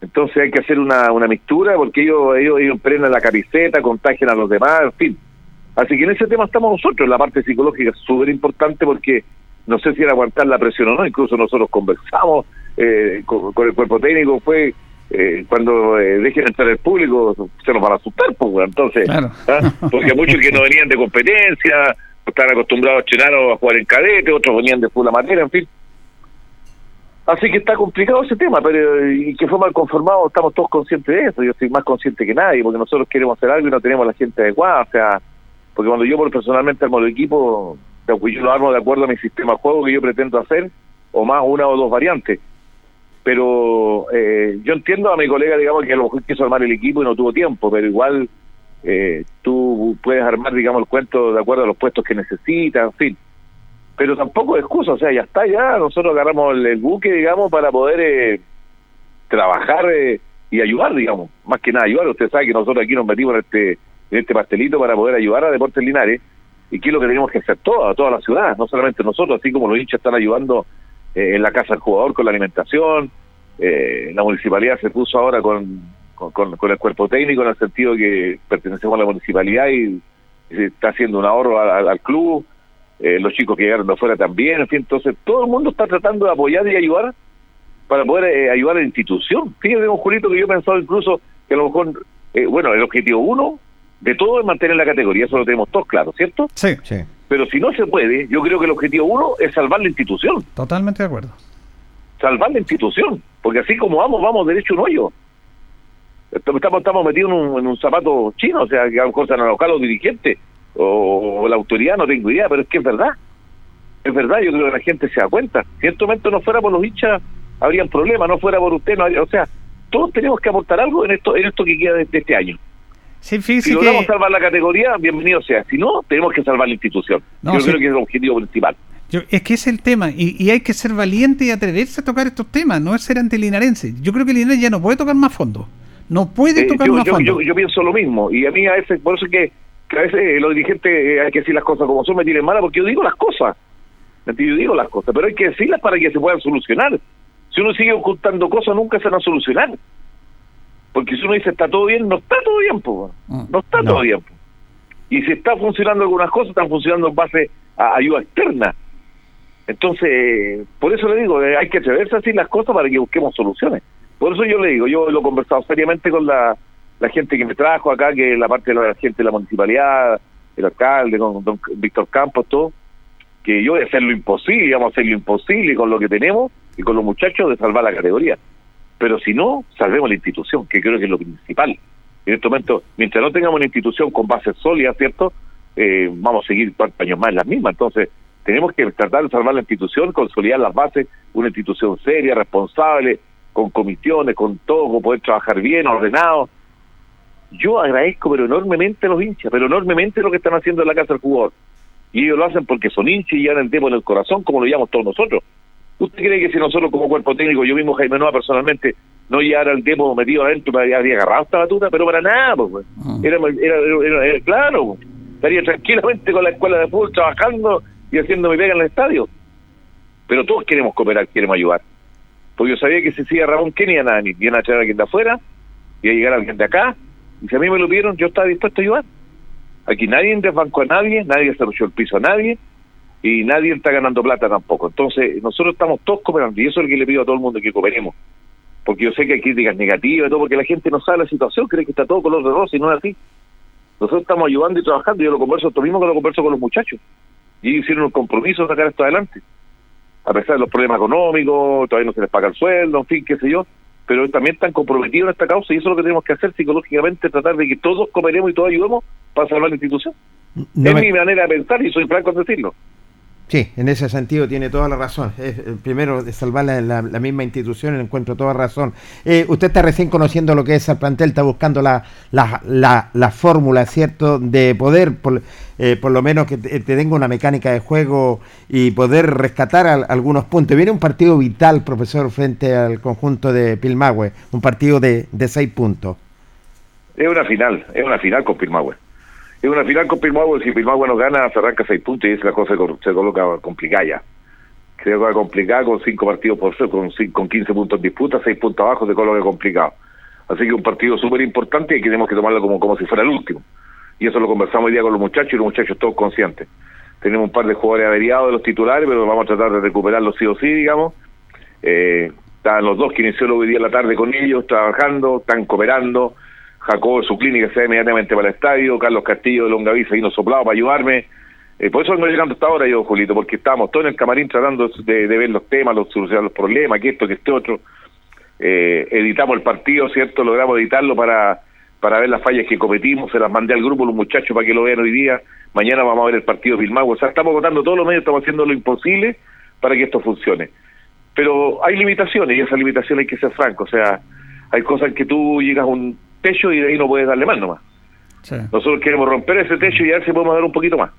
Entonces hay que hacer una, una mixtura porque ellos, ellos, ellos prenden la camiseta, contagian a los demás, en fin. Así que en ese tema estamos nosotros, la parte psicológica es súper importante porque no sé si era aguantar la presión o no, incluso nosotros conversamos eh, con, con el cuerpo técnico, fue eh, cuando eh, dejen entrar el público, se nos van a asustar, pues, entonces, Claro. ¿ah? porque muchos que no venían de competencia, están acostumbrados o a jugar en cadete, otros venían de full materia, en fin. Así que está complicado ese tema, pero y que fue mal conformado, estamos todos conscientes de eso. Yo estoy más consciente que nadie, porque nosotros queremos hacer algo y no tenemos la gente adecuada. O sea, porque cuando yo personalmente armo el equipo, yo lo armo de acuerdo a mi sistema de juego que yo pretendo hacer, o más una o dos variantes. Pero eh, yo entiendo a mi colega, digamos, que a lo mejor quiso armar el equipo y no tuvo tiempo, pero igual eh, tú puedes armar, digamos, el cuento de acuerdo a los puestos que necesitas, en fin pero tampoco es excusa, o sea, ya está, ya nosotros agarramos el, buque, digamos, para poder eh, trabajar eh, y ayudar, digamos, más que nada ayudar. Usted sabe que nosotros aquí nos metimos en este, en este pastelito para poder ayudar a Deportes Linares y que es lo que tenemos que hacer toda, toda la ciudad, no solamente nosotros, así como los hinchas están ayudando eh, en la casa del jugador con la alimentación, eh, la municipalidad se puso ahora con, con, con- con el cuerpo técnico en el sentido que pertenecemos a la municipalidad y, se está haciendo un ahorro al- club eh, los chicos que llegaron de afuera también, en fin, entonces todo el mundo está tratando de apoyar y ayudar para poder eh, ayudar a la institución. Fíjate, don Julito, que yo he pensado incluso que a lo mejor, eh, bueno, el objetivo uno de todo es mantener la categoría, eso lo tenemos todos claro, ¿cierto? Sí, Sí. Pero si no se puede, yo creo que el objetivo uno es salvar la institución, totalmente de acuerdo. salvar la institución, porque así como vamos, vamos derecho a un hoyo. Estamos, estamos, metidos en un, en un zapato chino, o sea, que a lo mejor se han alocado los dirigentes o, o la autoridad, no tengo idea, pero es que es verdad. Es verdad, yo creo que la gente se da cuenta. Si en este momento no fuera por los hinchas, habrían problemas, no fuera por usted, no habría- o sea, todos tenemos que aportar algo en esto en esto que queda de, de este año. Sí, Si logramos que salvar la categoría, bienvenido sea. Si no, tenemos que salvar la institución. No, yo sí. creo que es el objetivo principal. yo- es que es el tema y, y hay que ser valiente y atreverse a tocar estos temas, no es ser antilinarense. Yo creo que Linares ya no puede tocar más fondo. No puede Eh, tocar yo, más yo, yo, yo pienso lo mismo y a mí a veces, por eso es que, que a veces eh, los dirigentes eh, hay que decir las cosas como son, me tienen mala porque yo digo las cosas. Yo digo las cosas, pero hay que decirlas para que se puedan solucionar. Si uno sigue ocultando cosas, nunca se van a solucionar. Porque si uno dice está todo bien, no está todo bien. Mm, No está no. todo bien. po. Y si está funcionando algunas cosas, están funcionando en base a ayuda externa. Entonces, por eso le digo, hay que atreverse a decir las cosas para que busquemos soluciones. Por eso yo le digo, yo lo he conversado seriamente con la, gente que me trajo acá, que la parte de la gente de la municipalidad, el alcalde, con don Víctor Campos, todo, que yo voy a hacer lo imposible, vamos a hacer lo imposible con lo que tenemos y con los muchachos de salvar la categoría. Pero si no, salvemos la institución, que creo que es lo principal. En este momento, mientras no tengamos una institución con bases sólidas, ¿cierto? Eh, vamos a seguir cuatro años más en las mismas. Entonces, tenemos que tratar de salvar la institución, consolidar las bases, una institución seria, responsable, con comisiones, con todo, con poder trabajar bien, ordenado. Yo agradezco pero enormemente a los hinchas, pero enormemente lo que están haciendo en la casa del jugador. Y ellos lo hacen porque son hinchas y llevan el tema en el corazón, como lo llamamos todos nosotros. ¿Usted cree que si nosotros como cuerpo técnico, yo mismo Jaime Noa personalmente, no llevara el demo metido adentro, me habría agarrado esta batuta? Pero para nada, pues. Era, era, era- era- claro, pues. estaría tranquilamente con la escuela de fútbol trabajando y haciendo mi pega en el estadio. Pero todos queremos cooperar, queremos ayudar. Porque yo sabía que si sigue Ramón, ¿quién iba a iban a traer a alguien de afuera, iba a llegar alguien de acá, y si a mí me lo pidieron, yo estaba dispuesto a ayudar. Aquí nadie desbancó a nadie, nadie se el piso a nadie, y nadie está ganando plata tampoco. Entonces, nosotros estamos todos cooperando, y eso es lo que le pido a todo el mundo que cooperemos. Porque yo sé que hay críticas negativas y todo, porque la gente no sabe la situación, cree que está todo color de rosa y no es así. Nosotros estamos ayudando y trabajando, yo lo converso esto mismo que lo converso con los muchachos. y ellos hicieron un compromiso de sacar esto adelante. A pesar de los problemas económicos, todavía no se les paga el sueldo, en fin, qué sé yo, pero también están comprometidos en esta causa y eso es lo que tenemos que hacer psicológicamente, tratar de que todos cooperemos y todos ayudemos para salvar la institución. No es me- mi manera de pensar y soy franco en decirlo. Sí, en ese sentido tiene toda la razón. Es, eh, primero, de salvar la, la- la misma institución, le encuentro toda razón. Eh, usted está recién conociendo lo que es el plantel, está buscando la, la, la, la fórmula, ¿cierto?, de poder, por, eh, por lo menos que te, te tenga una mecánica de juego y poder rescatar al- algunos puntos. Viene un partido vital, profesor, frente al conjunto de Pilmahue, un partido de, de seis puntos. Es una final, es una final con Pilmahue. Es una final con Pilmahue, si Pilmahue no gana, se arranca seis puntos y esa cosa se, cor- se coloca complicada ya. Se coloca complicada con cinco partidos por ser, con, con 15 puntos en disputa, seis puntos abajo se coloca complicado. Así que un partido súper importante y que tenemos que tomarlo como, como si fuera el último. Y eso lo conversamos hoy día con los muchachos y los muchachos todos conscientes. Tenemos un par de jugadores averiados de los titulares, pero vamos a tratar de recuperarlos sí o sí, digamos. Eh, están los dos que inició hoy día en la tarde con ellos, trabajando, están cooperando. Jacobo de su clínica se va inmediatamente para el estadio, Carlos Castillo de Longaví vino soplado para ayudarme. Eh, por eso vengo llegando hasta ahora yo, Julito, porque estábamos todos en el camarín tratando de, de ver los temas, los, solucionar los problemas, que esto, que este otro. Eh, editamos el partido, ¿cierto? Logramos editarlo para, para ver las fallas que cometimos, se las mandé al grupo los muchachos para que lo vean hoy día. Mañana vamos a ver el partido Bilmagua. O sea, estamos votando todos los medios, estamos haciendo lo imposible para que esto funcione. Pero hay limitaciones y esas limitaciones hay que ser franco. O sea, hay cosas en que tú llegas a un techo y de ahí no puedes darle más nomás. Nosotros queremos romper ese techo y a ver si podemos dar un poquito más.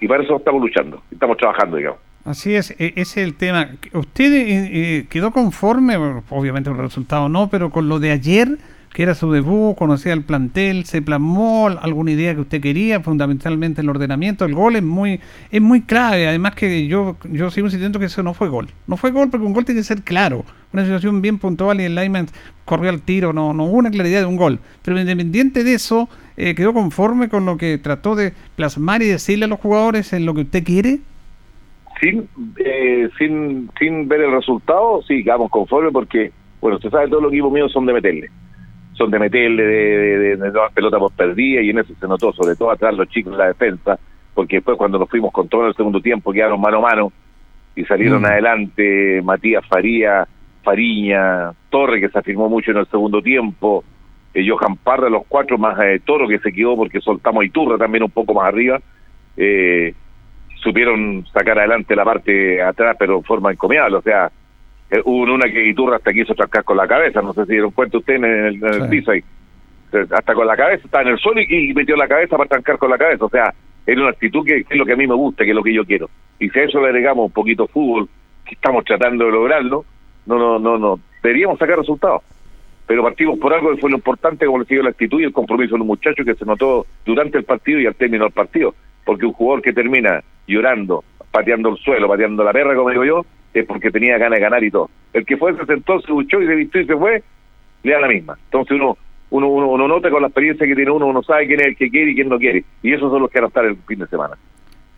Y para eso estamos luchando, estamos trabajando, digamos. Así es, e- ese es el tema. ¿Usted eh, eh, quedó conforme, obviamente con el resultado no, pero con lo de ayer, que era su debut, conocía el plantel, se plasmó alguna idea que usted quería, fundamentalmente el ordenamiento, el gol es muy es muy clave, además que yo yo sigo insistiendo que eso no fue gol. No fue gol porque un gol tiene que ser claro, una situación bien puntual y el lineman corrió al tiro, no, no hubo una claridad de un gol. Pero independiente de eso, eh, quedó conforme con lo que trató de plasmar y decirle a los jugadores en lo que usted quiere. sin eh, sin sin ver el resultado, sí, quedamos conformes porque, bueno, usted sabe, todos los equipos míos son de meterle. Son de meterle, de, de, de, de dar pelota por perdida y en eso se notó, sobre todo atrás los chicos de la defensa, porque después cuando nos fuimos con todo en el segundo tiempo quedaron mano a mano y salieron Mm. adelante Matías Faría, Fariña, Torre que se afirmó mucho en el segundo tiempo, eh, Johan Parra, los cuatro más eh, Toro que se quedó porque soltamos a Iturra también un poco más arriba. Eh, supieron sacar adelante la parte atrás, pero en forma encomiable. O sea, eh, hubo una que Iturra hasta quiso trancar con la cabeza, no sé si dieron cuenta ustedes en el, en el Sí. piso ahí. Hasta con la cabeza, estaba en el suelo y, y metió la cabeza para trancar con la cabeza. O sea, era una actitud que, que es lo que a mí me gusta, que es lo que yo quiero. Y si a eso le agregamos un poquito fútbol, que estamos tratando de lograrlo, no, no, no, no, deberíamos sacar resultados. Pero partimos por algo que fue lo importante, como les digo, la actitud y el compromiso de los muchachos que se notó durante el partido y al término del partido. Porque un jugador que termina llorando, pateando el suelo, pateando la perra, como digo yo, es porque tenía ganas de ganar y todo. El que fue, se sentó, se duchó y se vistió y se fue, le da la misma. Entonces uno, uno, uno, uno nota con la experiencia que tiene uno, uno sabe quién es el que quiere y quién no quiere. Y esos son los que van a estar el fin de semana.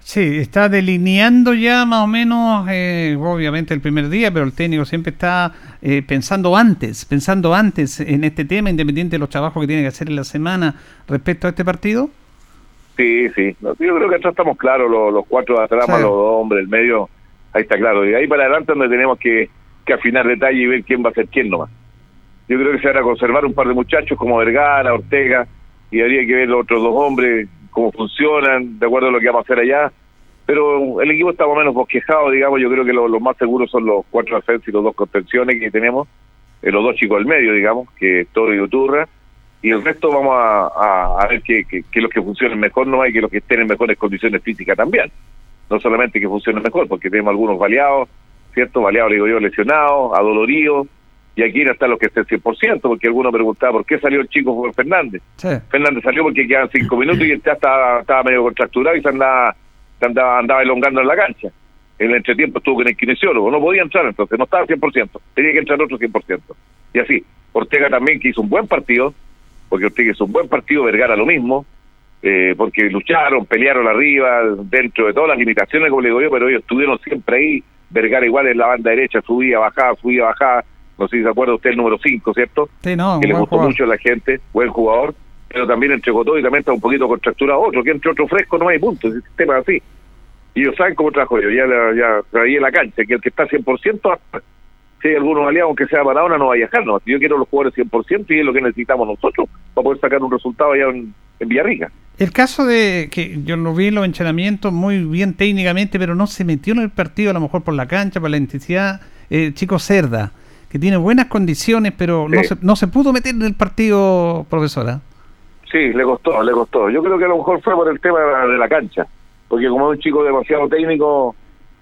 Sí, está delineando ya más o menos, eh, obviamente el primer día, pero el técnico siempre está eh, pensando antes, pensando antes en este tema, independiente de los trabajos que tiene que hacer en la semana respecto a este partido. Sí, sí. Yo creo que atrás estamos claros, los, los cuatro de atrás, Sí. los dos hombres, el medio, ahí está claro. Y de ahí para adelante donde tenemos que, que afinar detalle y ver quién va a ser quién nomás. Yo creo que se van a conservar un par de muchachos como Vergara, Ortega, y habría que ver los otros dos hombres, cómo funcionan, de acuerdo a lo que vamos a hacer allá. Pero el equipo está más o menos bosquejado, digamos, yo creo que lo- los más seguros son los cuatro defensas y los dos contenciones que tenemos, eh, los dos chicos del medio, digamos, que es Toro y Uturra, y el resto vamos a, a- ver que, que, que los que funcionen mejor no hay que los que estén en mejores condiciones físicas también. No solamente que funcionen mejor, porque tenemos algunos baleados, ¿cierto? Baleados, le digo yo, lesionados, adoloridos, y aquí no están los que estén 100%, porque alguno preguntaba por qué salió el chico Juan Fernández. Fernández salió porque quedaban cinco minutos y ya estaba, estaba medio contracturado y se andaba, se andaba, andaba elongando en la cancha. En el entretiempo estuvo con el kinesiólogo, no podía entrar entonces, no estaba 100%, tenía que entrar otro 100%. Y así, Ortega también que hizo un buen partido, porque Ortega hizo un buen partido, Vergara lo mismo, eh, porque lucharon, pelearon arriba, dentro de todas las limitaciones, como le digo yo, pero ellos estuvieron siempre ahí, Vergara igual en la banda derecha, subía, bajaba, subía, bajaba, no sé si se acuerda usted el número 5, ¿cierto? Sí, no, que le gustó jugador. mucho a la gente, buen jugador, pero también entregó todo y también está un poquito contracturado otro, que entre otro fresco no hay punto, ese sistema es así. Y ellos saben cómo trabajo yo, ya, ya traí en la cancha, que el que está 100%, si hay algunos aliados, aunque sea Maradona, no va a viajar, no. Yo quiero los jugadores 100% y es lo que necesitamos nosotros para poder sacar un resultado allá en, en Villarrica. El caso de que yo lo vi en los entrenamientos muy bien técnicamente, pero no se metió en el partido, a lo mejor por la cancha, por la intensidad. Eh, Chico Cerda, que tiene buenas condiciones, pero no, se, no se pudo meter en el partido, profesora. Sí, le costó, le costó. Yo creo que a lo mejor fue por el tema de la cancha, porque como es un chico demasiado técnico,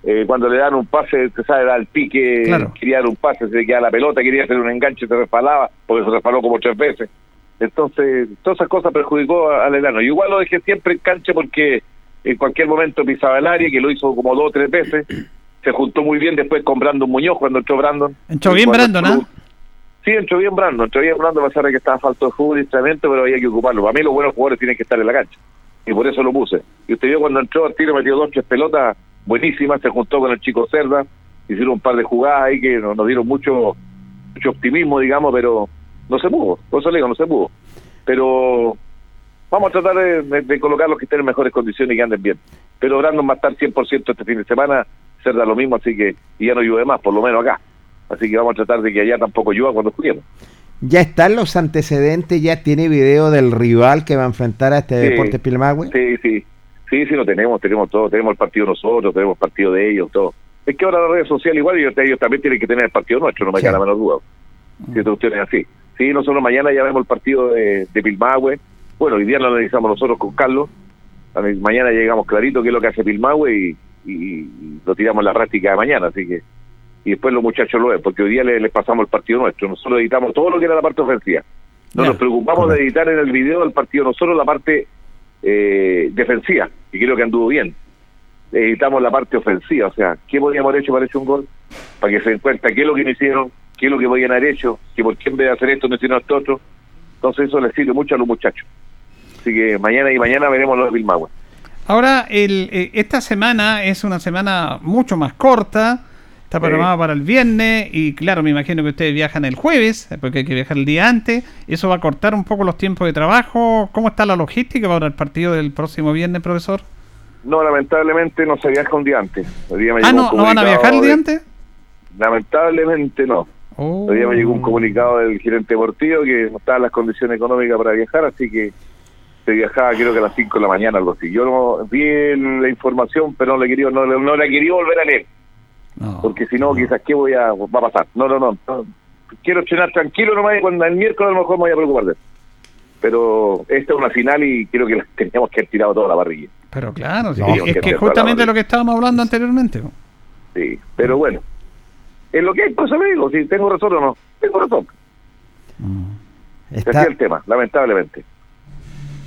eh, cuando le dan un pase, te sabe dar el pique, Claro. quería dar un pase, se le queda la pelota, quería hacer un enganche, se resbalaba, porque se resbaló como tres veces. Entonces, todas esas cosas perjudicó a- al enano. Y igual lo dejé siempre en cancha porque en cualquier momento pisaba el área, que lo hizo como dos o tres veces. Se juntó muy bien después con Brandon Muñoz cuando entró Brandon. Entró bien Brandon, entró- Sí, entró bien Brandon, entró bien Brandon, a pesar de que estaba falto de fútbol y entrenamiento, pero había que ocuparlo. Para mí los buenos jugadores tienen que estar en la cancha. Y por eso lo puse. Y usted vio cuando entró, el tiro metió dos, tres pelotas buenísimas, se juntó con el chico Cerda, hicieron un par de jugadas ahí que nos, dieron mucho mucho optimismo, digamos, pero no se pudo. Por eso le digo, no se pudo. Pero vamos a tratar de colocar los que estén en mejores condiciones y que anden bien. Pero Brandon va a estar 100% este fin de semana, Cerda lo mismo, así que y ya no llueve más, por lo menos acá. Así que vamos a tratar de que allá tampoco llueva cuando juguemos. Ya están los antecedentes, ya tiene video del rival que va a enfrentar a este Sí. Deportes Pilmahue. Sí, sí, sí, sí, lo tenemos, tenemos todo, tenemos el partido nosotros, tenemos el partido de ellos, todo. Es que ahora las redes sociales igual ellos, ellos también tienen que tener el partido nuestro, no me Sí. queda la menor duda. Si esta cuestión es así. Sí, nosotros mañana ya vemos el partido de, de Pilmahue. Bueno, hoy día lo analizamos nosotros con Carlos. Mañana llegamos clarito qué es lo que hace Pilmahue y, y- y lo tiramos en la práctica de mañana, así que y después los muchachos lo ven, porque hoy día le- les, pasamos el partido nuestro. Nosotros editamos todo lo que era la parte ofensiva. No nos preocupamos de editar en el video del partido nosotros la parte eh, defensiva, y creo que anduvo bien. Editamos la parte ofensiva, o sea, ¿qué podíamos haber hecho para hecho un gol? Para que se den cuenta qué es lo que no hicieron, qué es lo que podían haber hecho, que por qué en vez de hacer esto no hicieron esto otro. Entonces eso les sirve mucho a los muchachos. Así que mañana y mañana veremos los de Bilmagua. Ahora, el, eh, esta semana es una semana mucho más corta. Está Sí. programada para el viernes y claro, me imagino que ustedes viajan el jueves, porque hay que viajar el día antes. Eso va a cortar un poco los tiempos de trabajo. ¿Cómo está la logística para el partido del próximo viernes, profesor? No, lamentablemente no se viaja un día antes. Hoy día me Ah, ¿no, ¿no van a viajar el día de- antes? Lamentablemente no. Oh. Hoy día me llegó un comunicado del gerente deportivo que no estaban las condiciones económicas para viajar, así que se viajaba creo que a las 5 de la mañana, algo así. Yo no vi la información, pero no le quería, no, le- no la quería volver a leer, No. porque si no, quizás qué voy a, va a pasar. No, no, no. no. Quiero entrenar tranquilo nomás y cuando el miércoles a lo mejor me voy a preocupar de eso. Pero esta es una final y creo que la teníamos que haber tirado toda la barrilla. Pero claro, sí, No, es, que es que hacer justamente lo que estábamos hablando anteriormente. Sí, pero bueno. Es lo que hay, por eso le digo, si tengo razón o no. Tengo razón. Ese Está, es el tema, lamentablemente.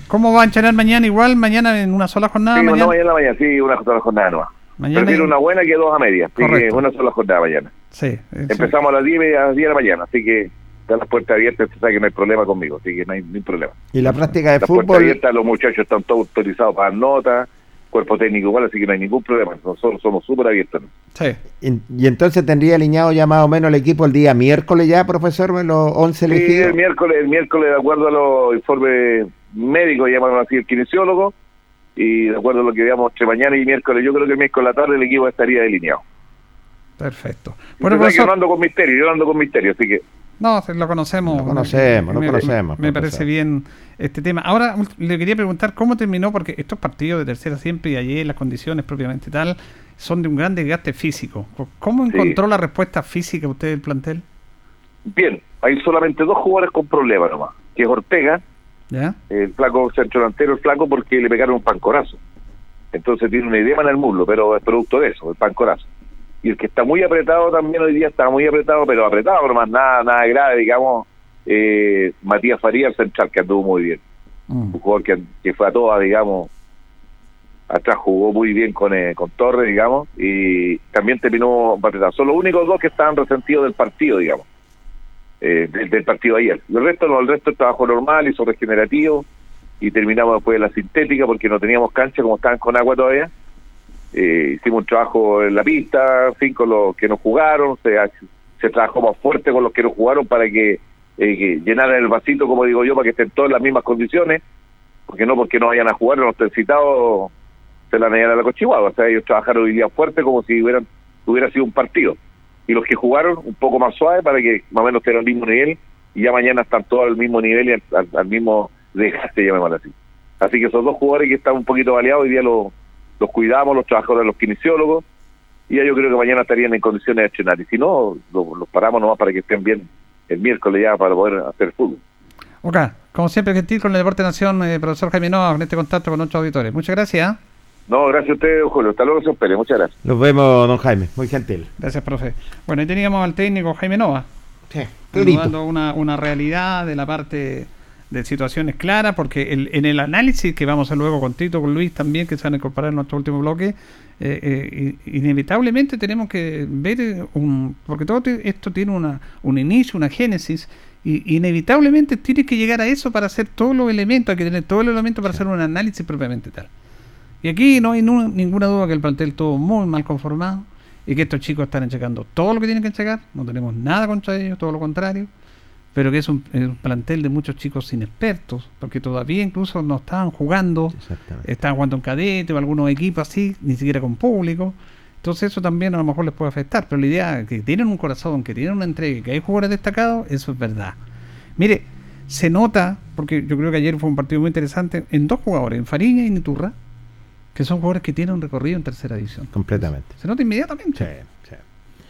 ¿Cómo va a entrenar mañana? Igual, mañana en una sola jornada. sí, mañana. no, mañana, mañana, sí, una sola jornada nueva. Mañana Prefiero una buena que dos a medias. Así que Correcto. una sola jornada mañana. Sí, sí. Empezamos a las 10, y a las 10 de la mañana, así que están las puertas abiertas, usted sabe que no hay problema conmigo, así que no hay, no hay problema. y la práctica de Las puertas fútbol, abiertas, los muchachos están todos autorizados para dar nota, cuerpo técnico igual, así que no hay ningún problema. Nosotros somos súper abiertos. ¿no? Sí. y, y entonces tendría alineado ya más o menos el equipo el día miércoles ya, profesor, los 11 Sí, elegidos. el miércoles, el miércoles, de acuerdo a los informes médicos, llamaron así el kinesiólogo, y de acuerdo a lo que veamos entre mañana y miércoles, yo creo que el miércoles a la tarde el equipo estaría delineado. Perfecto. Bueno, Bueno, yo profesor, no ando con misterio, yo no ando con misterio, así que no, lo conocemos. Lo conocemos, lo Me- conocemos, Me, profesor. parece bien este tema. Ahora le quería preguntar cómo terminó, porque estos partidos de tercera siempre y ayer las condiciones propiamente tal son de un gran desgaste físico. ¿Cómo Sí. encontró la respuesta física usted del plantel? bien, hay solamente dos jugadores con problemas nomás, que es Ortega, ¿Ya? el flaco centro delantero, el flaco porque le pegaron un pancorazo. Entonces tiene un edema en el muslo, pero es producto de eso, el pancorazo. Y el que está muy apretado también hoy día está muy apretado, pero apretado nomás, nada, nada grave, digamos, eh, Matías Faría, el central, que anduvo muy bien. Mm. un jugador que, que fue a todas, digamos, atrás jugó muy bien con, eh, con Torres, digamos, y también terminó apretado. Son los únicos dos que estaban resentidos del partido, digamos, eh, del, partido ayer. El resto no, el resto es trabajo normal, hizo regenerativo, y terminamos después de la sintética porque no teníamos cancha como estaban con agua todavía. Eh, hicimos un trabajo en la pista, en con los que no jugaron, se, trabajó más fuerte con los que no jugaron para que, eh, llenaran el vasito, como digo yo, para que estén todos en las mismas condiciones porque no porque no vayan a jugar, no estén citados, se la negra a la Cochihuahua. O sea, ellos trabajaron hoy día fuerte como si hubieran, hubiera sido un partido. Y los que jugaron un poco más suave para que más o menos estén al mismo nivel y ya mañana están todos al mismo nivel y al, al- al mismo desgaste, llamémoslo así. Así que esos dos jugadores que están un poquito baleados hoy día los, los cuidamos, los trabajadores, los kinesiólogos y ya yo creo que mañana estarían en condiciones de entrenar. Y si no, lo- los paramos nomás para que estén bien el miércoles ya para poder hacer fútbol. Ok, como siempre, gentil con el Deporte Nación, eh, profesor Jaime Nova, con este contacto con nuestros auditores. Muchas gracias. No, gracias a ustedes, Julio. Hasta luego, señor Pérez. Muchas gracias. Nos vemos, don Jaime. Muy gentil. Gracias, profe. Bueno, ahí teníamos al técnico Jaime Nova. Sí, dando una, una realidad de la parte de situaciones claras, porque el- en el análisis que vamos a hacer luego con Tito, con Luis también, que se van a incorporar en nuestro último bloque, eh, eh, inevitablemente tenemos que ver un... porque todo esto tiene una, un inicio, una génesis, y inevitablemente tienes que llegar a eso para hacer todos los elementos, hay que tener todos los elementos para hacer un análisis propiamente tal. Y aquí no hay ninguna duda que el plantel estuvo muy mal conformado y que estos chicos están checando todo lo que tienen que checar. No tenemos nada contra ellos, todo lo contrario. Pero que es un, es un plantel de muchos chicos inexpertos, porque todavía incluso no estaban jugando, estaban jugando en cadete o algunos equipos así, ni siquiera con público. Entonces eso también a lo mejor les puede afectar. Pero la idea es que tienen un corazón, que tienen una entrega, y que hay jugadores destacados, eso es verdad. Mire, se nota, porque yo creo que ayer fue un partido muy interesante, en dos jugadores, en Fariña y en Iturra, que son jugadores que tienen un recorrido en tercera división. Completamente. Se nota inmediatamente. Sí, sí.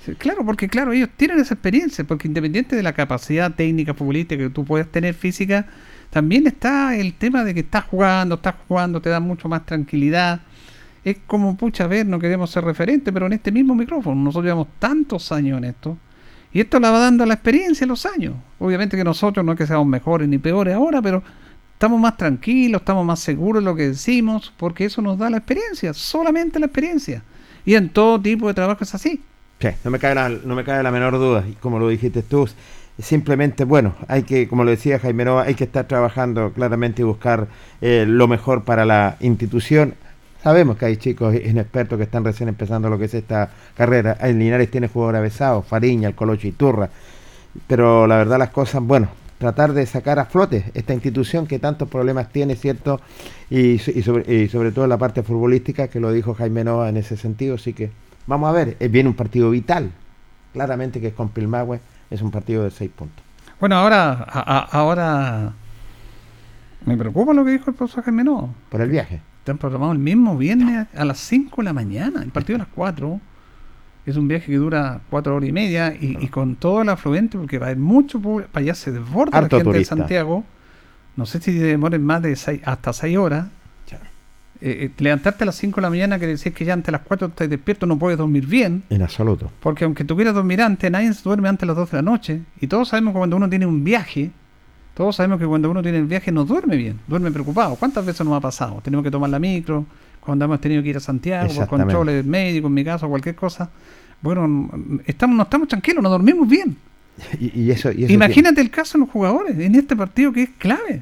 Sí, Claro, porque claro, ellos tienen esa experiencia, porque independiente de la capacidad técnica futbolística que tú puedes tener física, también está el tema de que estás jugando, estás jugando, te da mucho más tranquilidad. Es como, pucha, a ver, no queremos ser referente, pero en este mismo micrófono, nosotros llevamos tantos años en esto, y esto la va dando la experiencia los años. Obviamente que nosotros no es que seamos mejores ni peores ahora, pero estamos más tranquilos, estamos más seguros de lo que decimos, porque eso nos da la experiencia, solamente la experiencia. Y en todo tipo de trabajo es así. Sí, no me cabe la, no me cabe la menor duda, y como lo dijiste tú, simplemente, bueno, hay que, como lo decía Jaime Nova, hay que estar trabajando claramente y buscar eh, lo mejor para la institución. Sabemos que hay chicos inexpertos que están recién empezando lo que es esta carrera. El Linares tiene jugadores avesados, Fariña, el Colocho y Turra. Pero la verdad las cosas, bueno, tratar de sacar a flote esta institución que tantos problemas tiene, ¿cierto? Y, y sobre, y sobre todo en la parte futbolística, que lo dijo Jaime Nova en ese sentido. Así que vamos a ver, eh, viene un partido vital. Claramente que es con Pilmahue, es un partido de seis puntos. Bueno, ahora, a- ahora me preocupa lo que dijo el profesor Jaime Nova. Por el viaje. Están programados el mismo viernes a, a las 5 de la mañana. El partido a las 4. Es un viaje que dura 4 horas y media y, y con todo el afluente, porque va a haber mucho público. Para allá se desborda Harto la gente turista. de Santiago. No sé si demoren más de seis, hasta 6 horas. Eh, eh, levantarte a las 5 de la mañana quiere decir que ya antes de las 4 estás despierto, no puedes dormir bien. En absoluto. Porque aunque tú quieras dormir antes, nadie se duerme antes de las 12 de la noche. Y todos sabemos que cuando uno tiene un viaje, todos sabemos que cuando uno tiene el viaje no duerme bien, duerme preocupado. ¿Cuántas veces nos ha pasado? Tenemos que tomar la micro, cuando hemos tenido que ir a Santiago, por controles médicos, en mi caso, cualquier cosa. Bueno, estamos, no estamos tranquilos, no dormimos bien. Y, y eso, y eso Imagínate el caso de los jugadores en este partido que es clave.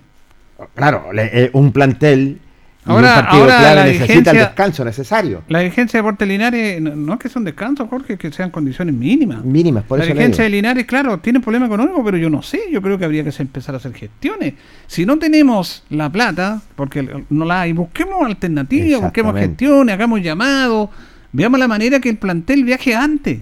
Claro, le- eh, un plantel Ahora- un partido ahora clave la necesita el descanso necesario. La dirigencia de Deportes Linares, no, no es que sea un descanso, Jorge, es que sean condiciones mínimas. Mínimas, por la eso dirigencia de. Linares, claro, tiene problema económico, pero yo no sé, yo creo que habría que empezar a hacer gestiones. Si no tenemos la plata, porque no la hay, busquemos alternativas, busquemos gestiones, hagamos llamados, veamos la manera que el plantel viaje antes.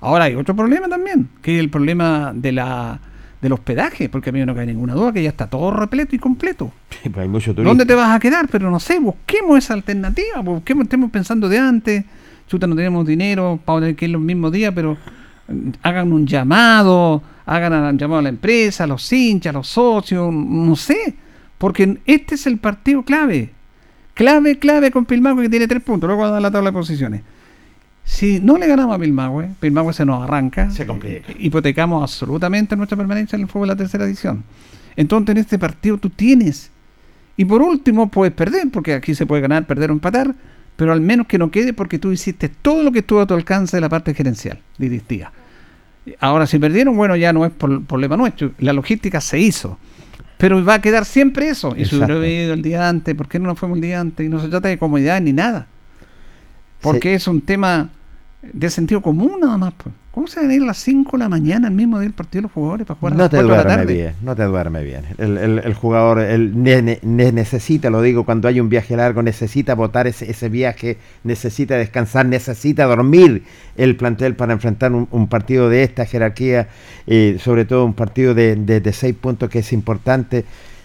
Ahora hay otro problema también, que es el problema de la del hospedaje, porque a mí no cae ninguna duda que ya está todo repleto y completo. Sí, pues hay mucho turismo. ¿Dónde te vas a quedar? Pero no sé, busquemos esa alternativa, busquemos, estemos pensando de antes. Chuta, no tenemos dinero para tener que ir los mismos días, pero mm, hagan un llamado, hagan un llamado a la empresa, a los hinchas, a los socios, no sé, porque este es el partido clave. Clave, clave con Pilmahue que tiene tres puntos, luego da la tabla de posiciones. Si no le ganamos a Pilmahue, Pilmahue se nos arranca. Se complica. eh, Hipotecamos absolutamente nuestra permanencia en el fútbol de la tercera edición. Entonces en este partido tú tienes. Y por último puedes perder, porque aquí se puede ganar, perder o empatar, pero al menos que no quede porque tú hiciste todo lo que estuvo a tu alcance de la parte gerencial, directiva. Ahora, si perdieron, bueno, ya no es por problema nuestro. La logística se hizo. Pero va a quedar siempre eso. Y si hubiera ido el día antes, ¿por qué no nos fuimos el día antes? Y no se trata de comodidad ni nada. Porque es un tema de sentido común nada más. Pues. ¿Cómo se van a ir a las 5 de la mañana el mismo día del partido de los jugadores para jugar a No las te 4 de la duerme tarde? bien, no te duerme bien. El, el- el jugador el, ne- ne- ne- necesita, lo digo, cuando hay un viaje largo, necesita votar ese, ese viaje, necesita descansar, necesita dormir el plantel para enfrentar un, un partido de esta jerarquía, eh, sobre todo un partido de, de, de seis puntos que es importante,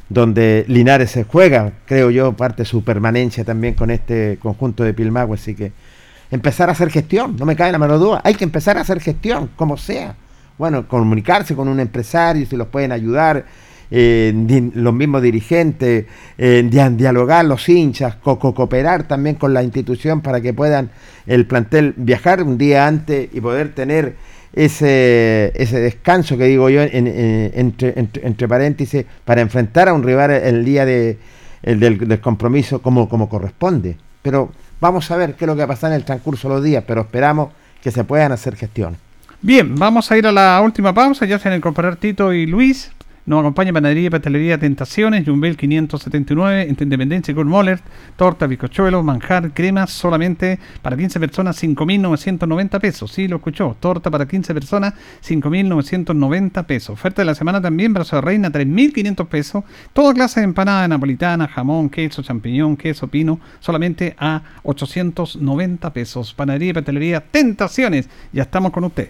donde Linares se juega, creo yo, parte de su permanencia también con este conjunto de Pilmagua, así que empezar a hacer gestión, no me cae la menor duda, hay que empezar a hacer gestión, como sea. Bueno, comunicarse con un empresario, si los pueden ayudar, eh, los mismos dirigentes, eh, dia- dialogar los hinchas, co- co- cooperar también con la institución para que puedan el plantel viajar un día antes y poder tener ese, ese descanso que digo yo en- en- entre, entre, entre paréntesis para enfrentar a un rival el día de, el del, del compromiso como, como corresponde. Pero vamos a ver qué es lo que va a pasar en el transcurso de los días, pero esperamos que se puedan hacer gestiones. Bien, vamos a ir a la última pausa. Ya se van a incorporar Tito y Luis. Nos acompaña Panadería y Pastelería Tentaciones, Jumbel 579, entre Independencia y Kurt Moller, torta, bizcochuelo, manjar, cremas, solamente para 15 personas, 5.990 pesos. Sí, lo escuchó. Torta para 15 personas, 5.990 pesos. Oferta de la semana también, brazo de reina, 3.500 pesos. Toda clase de empanada napolitana, jamón, queso, champiñón, queso, pino, solamente a 890 pesos. Panadería y Pastelería Tentaciones. Ya estamos con usted.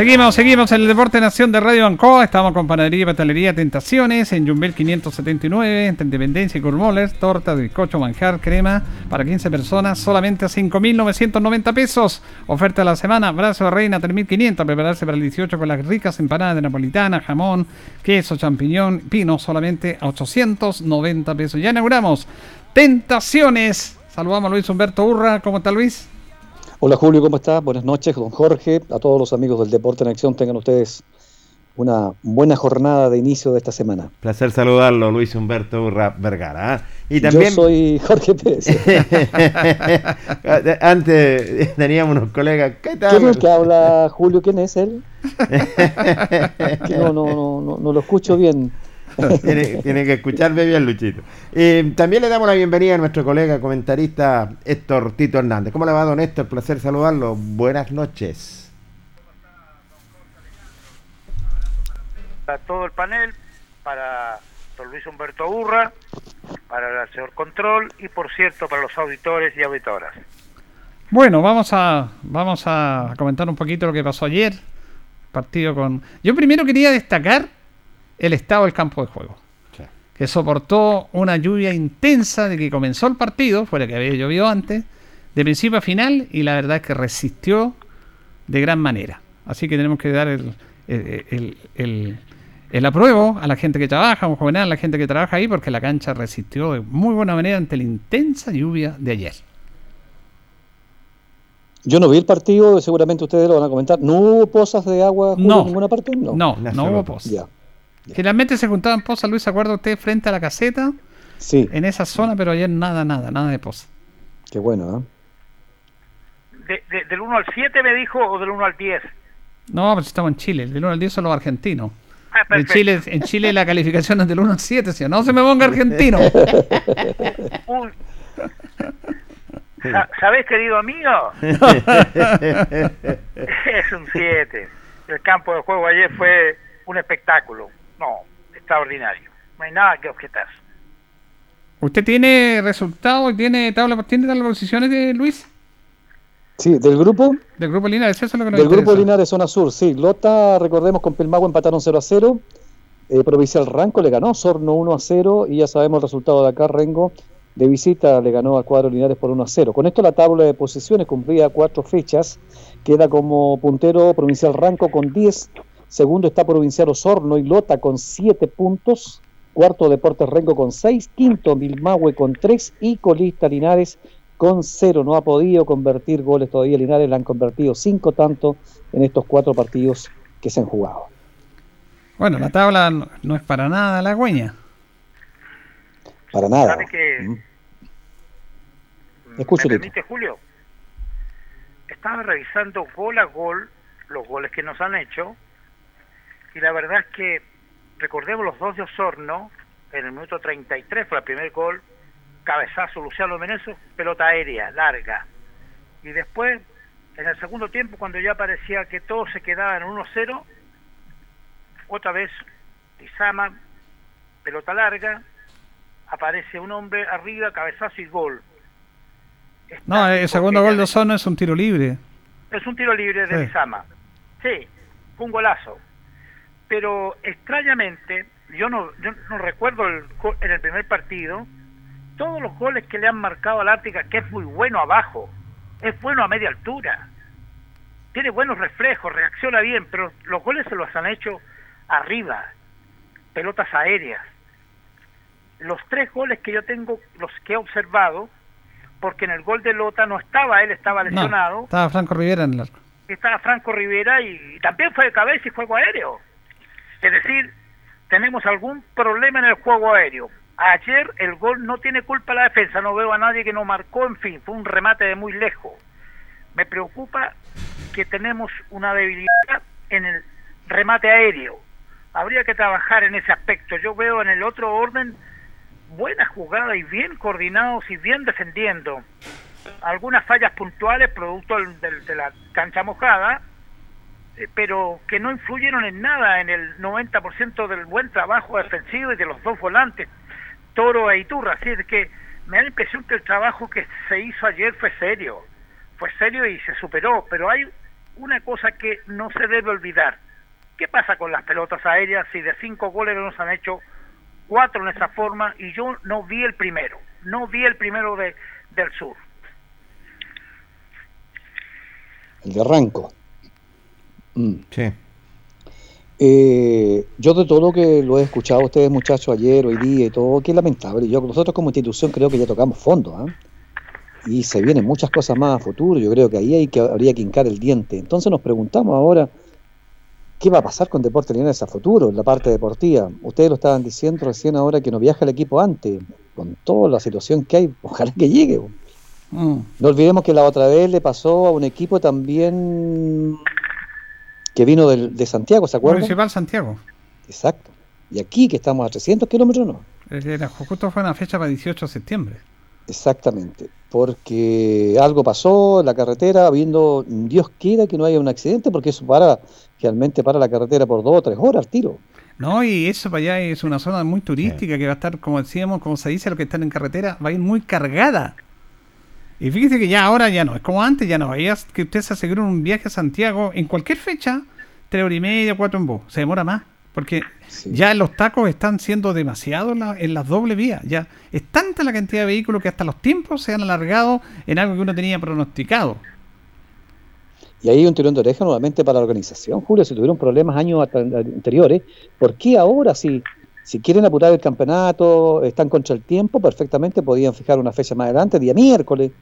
Seguimos, seguimos en el Deporte Nación de Radio Ancoa. Estamos con Panadería y Pastelería Tentaciones en Jumbel 579, entre Independencia y Curmoles. Torta bizcocho, manjar, crema para 15 personas, solamente a 5.990 pesos. Oferta de la semana, brazo de reina 3.500. Prepararse para el 18 con las ricas empanadas de napolitana, jamón, queso, champiñón, pino, solamente a 890 pesos. Ya inauguramos Tentaciones. Saludamos a Luis Humberto Urra. ¿Cómo está Luis? Hola Julio, ¿cómo estás? Buenas noches, don Jorge. A todos los amigos del Deporte en Acción, tengan ustedes una buena jornada de inicio de esta semana. Placer saludarlo, Luis Humberto Urra Vergara. ¿ah? Y también. Yo soy Jorge Pérez. Antes teníamos unos colegas. ¿Qué tal? ¿Quién es el que habla, Julio? ¿Quién es él? No, no, no, no, no lo escucho bien. tiene, tiene que escucharme bien, Luchito. Eh, también le damos la bienvenida a nuestro colega comentarista Héctor Tito Hernández. ¿Cómo le va, don Héctor? Placer saludarlo. Buenas noches. para todo el panel, para don Luis Humberto Urra, para el señor Control y por cierto para los auditores y auditoras. Bueno, vamos a vamos a comentar un poquito lo que pasó ayer. Partido con. Yo primero quería destacar el estado del campo de juego. Que soportó una lluvia intensa de que comenzó el partido, fuera que había llovido antes, de principio a final, y la verdad es que resistió de gran manera. Así que tenemos que dar el, el, el- el- el apruebo a la gente que trabaja, un joven, a la gente que trabaja ahí, porque la cancha resistió de muy buena manera ante la intensa lluvia de ayer. Yo no vi el partido, seguramente ustedes lo van a comentar. ¿No hubo pozas de agua No. en ninguna parte? No, No, no hubo pos. Generalmente se juntaban posa, Luis, ¿se acuerda usted frente a la caseta? Sí. En esa zona, pero ayer nada, nada, nada de posa. Qué bueno, ¿eh? De- de- ¿Del 1 al 7 me dijo o del 1 al 10? No, pues estamos en Chile, del 1 al 10 son los argentinos. Ah, En. Chile, en Chile la calificación es del 1 al 7, ¿sí? no se me ponga argentino. Uy. Sa- ¿Sabés, querido amigo? es un 7. El campo de juego ayer fue un espectáculo. No, extraordinario. No hay nada que objetar. ¿Usted tiene resultados y tiene tabla, tiene tabla de posiciones de Luis? Sí, del grupo. Del grupo Linares, eso es lo que nos Del grupo interesa. Linares, zona sur, sí. Lota, recordemos, con Pelmago empataron 0 a 0. Eh, Provincial Ranco le ganó Sorno 1 a 0. Y ya sabemos el resultado de acá. Rengo de visita le ganó a Cuadro Linares por 1 a 0. Con esto la tabla de posiciones cumplía cuatro fechas. Queda como puntero Provincial Ranco con 10. Segundo está Provincial Osorno y Lota con 7 puntos. Cuarto Deportes Rengo con 6. Quinto Milmahue con 3. Y colista Linares con 0. No ha podido convertir goles todavía. Linares le han convertido 5 tanto en estos cuatro partidos que se han jugado. Bueno, la tabla no, no es para nada halagüeña. Para nada. ¿Sabe que Escucho, ¿Me permite, Julio? Estaba revisando gol a gol los goles que nos han hecho y la verdad es que recordemos los dos de Osorno en el minuto 33 fue el primer gol cabezazo Luciano Meneso pelota aérea larga y después en el segundo tiempo cuando ya parecía que todo se quedaba en 1-0 otra vez Izama pelota larga aparece un hombre arriba, cabezazo y gol. No, el segundo gol de Osorno es un tiro libre. Es un tiro libre de Sí. Lizama. Sí, fue un golazo. Pero extrañamente, yo no, yo no recuerdo el en el primer partido, todos los goles que le han marcado al Ártica, que es muy bueno abajo, es bueno a media altura, tiene buenos reflejos, reacciona bien, pero los goles se los han hecho arriba, pelotas aéreas. Los tres goles que yo tengo, los que he observado, porque en el gol de Lota no estaba él, estaba No, lesionado, estaba Franco Rivera en el arco. estaba Franco Rivera y, también fue de cabeza y juego aéreo. Es decir, tenemos algún problema en el juego aéreo. Ayer el gol no tiene culpa la defensa, no veo a nadie que no marcó, en fin, fue un remate de muy lejos. Me preocupa que tenemos una debilidad en el remate aéreo. Habría que trabajar en ese aspecto. Yo veo en el otro orden buena jugada y bien coordinados y bien defendiendo. Algunas fallas puntuales producto del- del- de la cancha mojada, pero que no influyeron en nada en el 90% del buen trabajo defensivo y de los dos volantes, Toro e Iturra. Así es que me da la impresión que el trabajo que se hizo ayer fue serio, fue serio y se superó, pero hay una cosa que no se debe olvidar. ¿Qué pasa con las pelotas aéreas si de cinco goles nos han hecho cuatro en esa forma y yo no vi el primero, no vi el primero de, del sur? El de Ranco. Mm. Sí. Eh, yo de todo lo que lo he escuchado a ustedes muchachos ayer, hoy día y todo, que es lamentable. Yo, nosotros como institución creo que ya tocamos fondo, ¿ah? y se vienen muchas cosas más a futuro. Yo creo que ahí hay que, habría que hincar el diente. Entonces nos preguntamos ahora, ¿qué va a pasar con Deportes Linares a futuro en la parte deportiva? Ustedes lo estaban diciendo recién ahora que no viaja el equipo antes, con toda la situación que hay, ojalá que llegue. Mm. No olvidemos que la otra vez le pasó a un equipo también que vino del- de Santiago, ¿se acuerdan? Municipal Santiago. Exacto. Y aquí, que estamos a 300 kilómetros, no. Era- justo fue una fecha para 18 de septiembre. Exactamente. Porque algo pasó en la carretera, habiendo Dios quiera que no haya un accidente, porque eso para, realmente para la carretera por dos o tres horas al tiro. No, y eso para allá es una zona muy turística que va a estar, como decíamos, como se dice, lo que están en carretera, va a ir muy cargada. Y fíjese que ya ahora ya no, es como antes, ya no. Es que usted se asegura un viaje a Santiago en cualquier fecha, tres horas y media, cuatro en bus. Se demora más. Porque ya los tacos están siendo demasiado en, la- en las doble vías. Ya es tanta la cantidad de vehículos que hasta los tiempos se han alargado en algo que uno tenía pronosticado. Y ahí hay un tirón de oreja nuevamente para la organización, Julio, si tuvieron problemas años anteriores, ¿por qué ahora si, si quieren apurar el campeonato, están contra el tiempo, perfectamente podían fijar una fecha más adelante, día miércoles,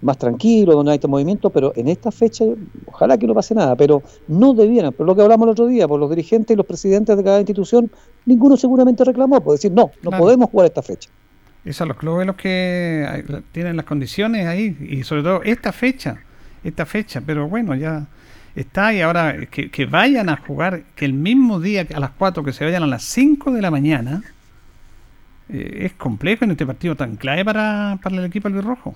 más tranquilo, donde hay este movimiento, pero en esta fecha, ojalá que no pase nada, pero no debieran, por lo que hablamos el otro día, por los dirigentes y los presidentes de cada institución, ninguno seguramente reclamó, por decir, no, no Claro. podemos jugar esta fecha. Esos son los clubes los que tienen las condiciones ahí y sobre todo esta fecha, esta fecha, pero bueno, ya está y ahora que, vayan a jugar, que el mismo día a las 4 que se vayan a las 5 de la mañana, eh, es complejo en este partido tan clave para, para el equipo albirrojo.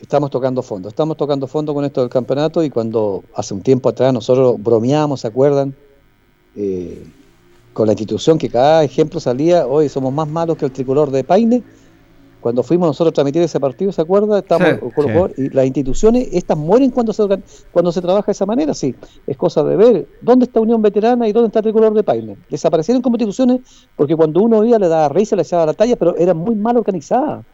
Estamos tocando fondo, estamos tocando fondo con esto del campeonato y cuando hace un tiempo atrás nosotros bromeábamos, ¿se acuerdan? Eh, con la institución que cada ejemplo salía, hoy somos más malos que el tricolor de Paine. Cuando fuimos nosotros a transmitir ese partido, ¿se acuerda? Estamos Sí, con los sí. jugadores- y las instituciones, estas mueren cuando se cuando se trabaja de esa manera, sí. Es cosa de ver dónde está Unión Veterana y dónde está el tricolor de Paine. Desaparecieron como instituciones porque cuando uno iba le daba risa, le echaba la talla, pero eran muy mal organizadas.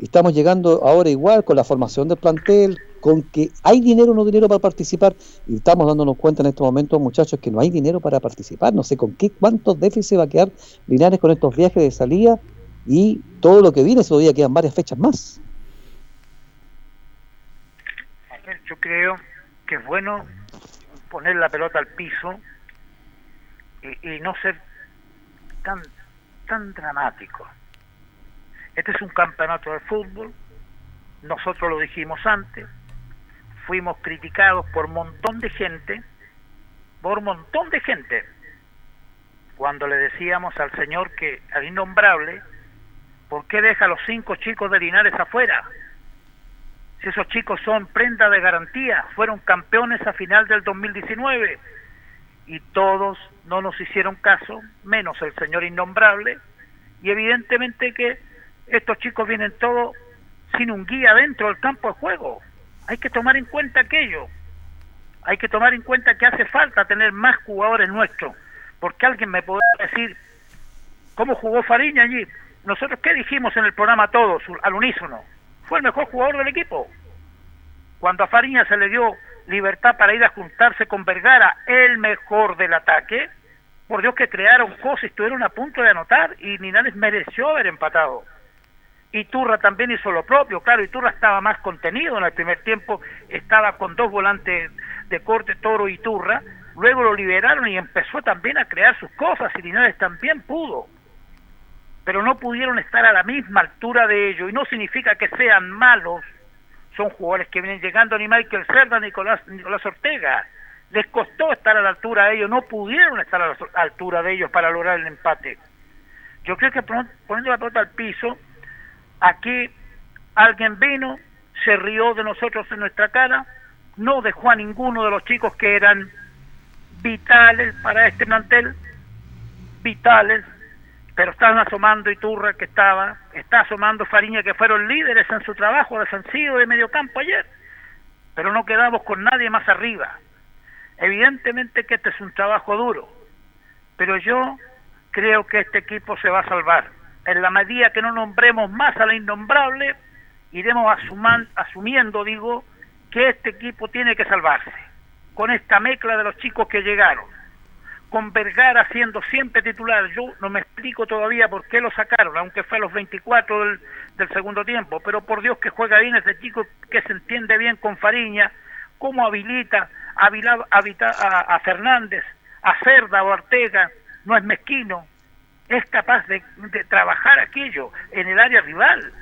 Y Estamos llegando ahora igual con la formación del plantel, con que hay dinero o no dinero para participar, y estamos dándonos cuenta en estos momentos, muchachos, que no hay dinero para participar. No sé con qué, cuántos déficits va a quedar Linares con estos viajes de salida y todo lo que viene, todavía quedan varias fechas más. Yo creo que es bueno poner la pelota al piso y, y no ser tan tan dramático. Este es un campeonato de fútbol, nosotros lo dijimos antes, fuimos criticados por un montón de gente, por un montón de gente, cuando le decíamos al señor que, al innombrable, ¿por qué deja a los cinco chicos de Linares afuera? si esos chicos son prenda de garantía, fueron campeones a final del 2019 y todos no nos hicieron caso, menos el señor innombrable, Y evidentemente que estos chicos vienen todos sin un guía dentro del campo de juego. Hay que tomar en cuenta aquello. Hay que tomar en cuenta que hace falta tener más jugadores nuestros. Porque alguien me podrá decir, ¿cómo jugó Fariña allí? Nosotros, ¿qué dijimos en el programa todos, al unísono? Fue el mejor jugador del equipo. Cuando a Fariña se le dio libertad para ir a juntarse con Vergara, el mejor del ataque, por Dios que crearon cosas estuvieron a punto de anotar y Linares mereció haber empatado. Y Turra también hizo lo propio, claro, y Turra estaba más contenido en el primer tiempo, estaba con dos volantes de corte, Toro y Turra, luego lo liberaron y empezó también a crear sus cosas y Linares también pudo. Pero no pudieron estar a la misma altura de ellos y no significa que sean malos, son jugadores que vienen llegando ni Michael Cerda ni Nicolás, Nicolás Ortega. Les costó estar a la altura de ellos, no pudieron estar a la altura de ellos para lograr el empate. Yo creo que poniendo la pelota al piso, aquí alguien vino, se rió de nosotros en nuestra cara, no dejó a ninguno de los chicos que eran vitales para este plantel, vitales, pero estaban asomando Iturra que estaba, está asomando Fariña que fueron líderes en su trabajo de medio campo ayer, pero no quedamos con nadie más arriba. Evidentemente que este es un trabajo duro, pero yo creo que este equipo se va a salvar. En la medida que no nombremos más a la innombrable, iremos asumiendo, digo, que este equipo tiene que salvarse, con esta mezcla de los chicos que llegaron con Vergara siendo siempre titular. Yo no me explico todavía por qué lo sacaron, aunque fue a los 24 del, segundo tiempo. Pero por Dios que juega bien ese chico que se entiende bien con Fariña, cómo habilita a, a, a Fernández, a Cerda o Ortega, no es mezquino, es capaz de, de, trabajar aquello en el área rival,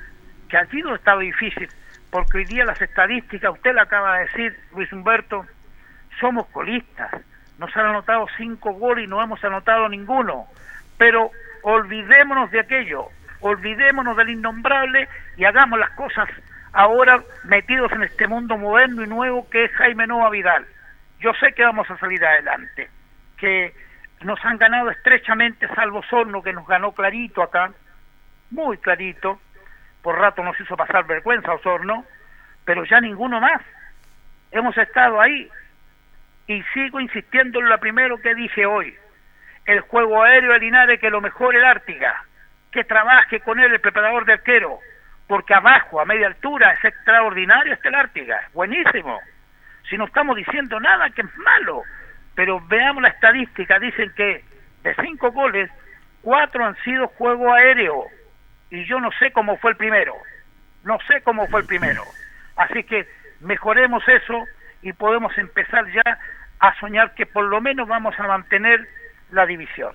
que allí no estaba difícil, porque hoy día las estadísticas, usted lo acaba de decir, Luis Humberto, somos colistas nos han anotado cinco goles y no hemos anotado ninguno. Pero olvidémonos de aquello, olvidémonos del innombrable y hagamos las cosas ahora metidos en este mundo moderno y nuevo que es Jaime Nova Vidal. Yo sé que vamos a salir adelante, que nos han ganado estrechamente, salvo Sorno, que nos ganó clarito acá, muy clarito, por rato nos hizo pasar vergüenza Osorno, pero ya ninguno más. Hemos estado ahí, y sigo insistiendo en lo primero que dije hoy. El juego aéreo de Linares que lo mejore el Ártiga, que trabaje con él el preparador de arquero, porque abajo, a media altura, es extraordinario este el Ártiga, buenísimo. Si no estamos diciendo nada que es malo, pero veamos la estadística, dicen que de cinco goles, cuatro han sido juego aéreo, y yo no sé cómo fue el primero, no sé cómo fue el primero. Así que mejoremos eso y podemos empezar ya a soñar que por lo menos vamos a mantener la división.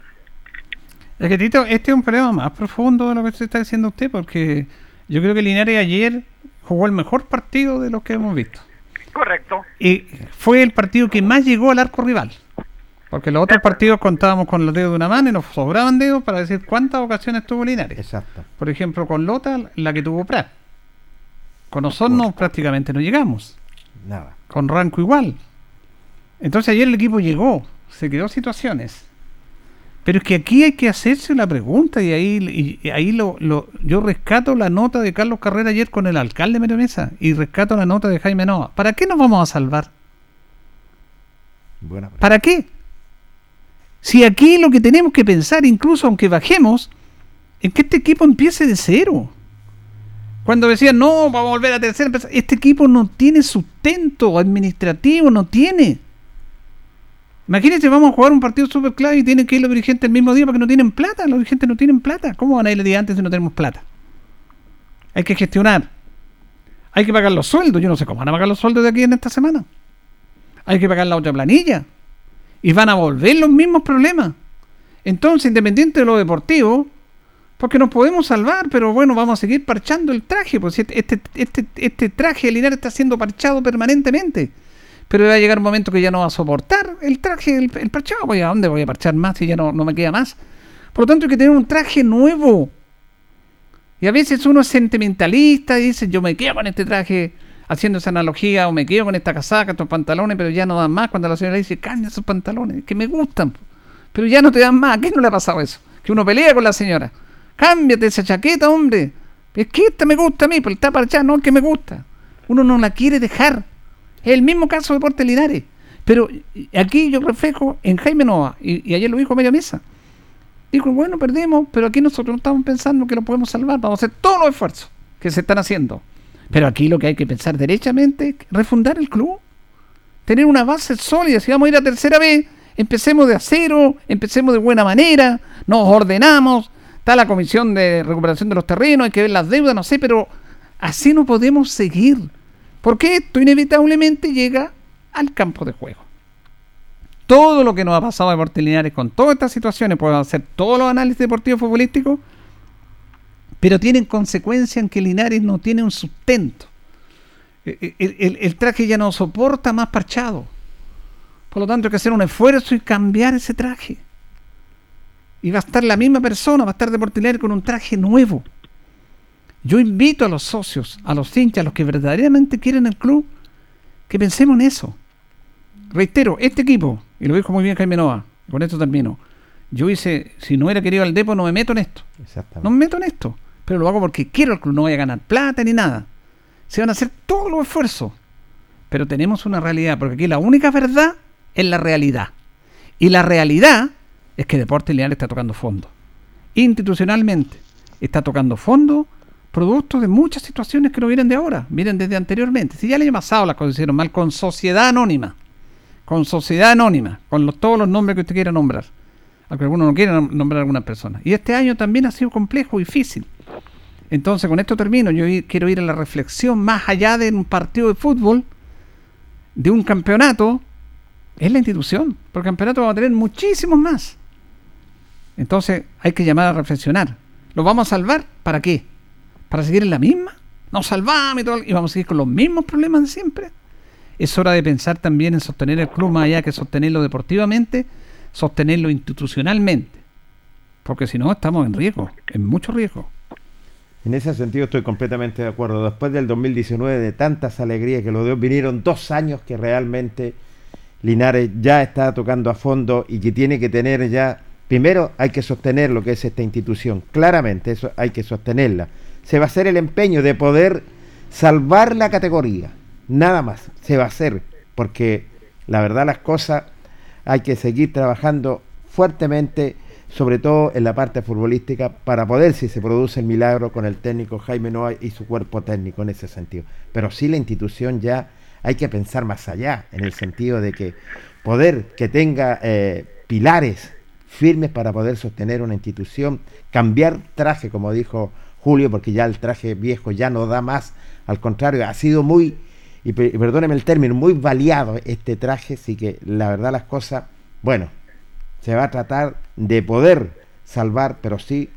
Es que Tito, este es un problema más profundo de lo que se está diciendo usted, porque yo creo que Linares ayer jugó el mejor partido de los que hemos visto. Correcto. Y fue el partido que más llegó al arco rival. Porque los otros partidos contábamos con los dedos de una mano y nos sobraban dedos para decir cuántas ocasiones tuvo Linares. Exacto. Por ejemplo, con Lota, la que tuvo Prat. Con Osorno prácticamente no llegamos. Nada. Con Ranco igual. Entonces ayer el equipo llegó, se quedó situaciones. Pero es que aquí hay que hacerse una pregunta y ahí, y ahí lo, lo, yo rescato la nota de Carlos Carrera ayer con el alcalde de Mesa y rescato la nota de Jaime Nova. ¿Para qué nos vamos a salvar? ¿Para qué? Si aquí lo que tenemos que pensar, incluso aunque bajemos, es que este equipo empiece de cero. Cuando decían, no, vamos a volver a tercera, este equipo no tiene sustento administrativo, no tiene. Imagínense, vamos a jugar un partido super clave y tienen que ir los dirigentes el mismo día porque no tienen plata. Los dirigentes no tienen plata. ¿Cómo van a ir el día antes si no tenemos plata? Hay que gestionar. Hay que pagar los sueldos. Yo no sé cómo van a pagar los sueldos de aquí en esta semana. Hay que pagar la otra planilla. Y van a volver los mismos problemas. Entonces, independiente de lo deportivo, porque nos podemos salvar, pero bueno, vamos a seguir parchando el traje. Pues este, este, este, este traje de Linares está siendo parchado permanentemente pero va a llegar un momento que ya no va a soportar el traje, el, parchado. Voy a dónde voy a parchar más si ya no, no me queda más. Por lo tanto, hay que tener un traje nuevo. Y a veces uno es sentimentalista y dice, yo me quedo con este traje haciendo esa analogía, o me quedo con esta casaca, estos pantalones, pero ya no dan más. Cuando la señora dice, cambia esos pantalones, que me gustan, pero ya no te dan más. ¿A qué no le ha pasado eso? Que uno pelea con la señora. cámbiate esa chaqueta, hombre. Es que esta me gusta a mí, pero está parchada, no es que me gusta. Uno no la quiere dejar. Es el mismo caso de Deportes. Pero aquí yo reflejo en Jaime Nova, y, ayer lo dijo a media mesa. Dijo, bueno, perdimos, pero aquí nosotros no estamos pensando que lo podemos salvar. Vamos a hacer todos los esfuerzos que se están haciendo. Pero aquí lo que hay que pensar derechamente es refundar el club. Tener una base sólida. Si vamos a ir a tercera vez, empecemos de acero, empecemos de buena manera, nos ordenamos. Está la comisión de recuperación de los terrenos, hay que ver las deudas, no sé, pero así no podemos seguir. Porque esto inevitablemente llega al campo de juego. Todo lo que nos ha pasado a Deportes Linares con todas estas situaciones, podemos hacer todos los análisis deportivos futbolísticos, pero tienen consecuencia en que Linares no tiene un sustento. El, el- el traje ya no soporta más parchado. Por lo tanto, hay que hacer un esfuerzo y cambiar ese traje. Y va a estar la misma persona, va a estar Deportes Linares con un traje nuevo. Yo invito a los socios, a los hinchas, a los que verdaderamente quieren el club, que pensemos en eso. Reitero, este equipo, y lo dijo muy bien Jaime Nova, y con esto termino. Yo hice, si no hubiera querido al Depo, no me meto en esto. No me meto en esto. Pero lo hago porque quiero el club, no voy a ganar plata ni nada. Se van a hacer todos los esfuerzos. Pero tenemos una realidad, porque aquí la única verdad es la realidad. Y la realidad es que Deportes Linares está tocando fondo. Institucionalmente está tocando fondo producto de muchas situaciones que no vienen de ahora, vienen desde anteriormente. Si ya el año pasado las cosas hicieron mal con sociedad anónima, con sociedad anónima, con todos los nombres que usted quiera nombrar, aunque algunos no quieran nombrar a algunas personas. Y este año también ha sido complejo, difícil. Entonces, con esto termino. Yo quiero ir a la reflexión más allá de un partido de fútbol, de un campeonato, es la institución. Porque campeonato vamos a tener muchísimos más. Entonces, hay que llamar a reflexionar. ¿Lo vamos a salvar? ¿Para qué? ¿Para seguir en la misma? Nos salvamos y, todo, y vamos a seguir con los mismos problemas de siempre. Es hora de pensar también en sostener el club más allá que sostenerlo deportivamente, sostenerlo institucionalmente. Porque si no, estamos en riesgo, en mucho riesgo. En ese sentido estoy completamente de acuerdo. Después del 2019 de tantas alegrías que lo dio, vinieron dos años que realmente Linares ya está tocando a fondo y que tiene que tener ya, primero hay que sostener lo que es esta institución, claramente eso hay que sostenerla. Se va a hacer el empeño de poder salvar la categoría, nada más, se va a hacer, porque la verdad las cosas hay que seguir trabajando fuertemente, sobre todo en la parte futbolística, para poder, si se produce el milagro, con el técnico Jaime Noa y su cuerpo técnico en ese sentido. Pero sí la institución ya hay que pensar más allá, en el sentido de que poder que tenga eh, pilares firmes para poder sostener una institución, cambiar traje, como dijo Julio, porque ya el traje viejo ya no da más, al contrario, ha sido muy, y pe- perdóneme el término, muy variado este traje, así que la verdad las cosas, bueno, se va a tratar de poder salvar, pero sí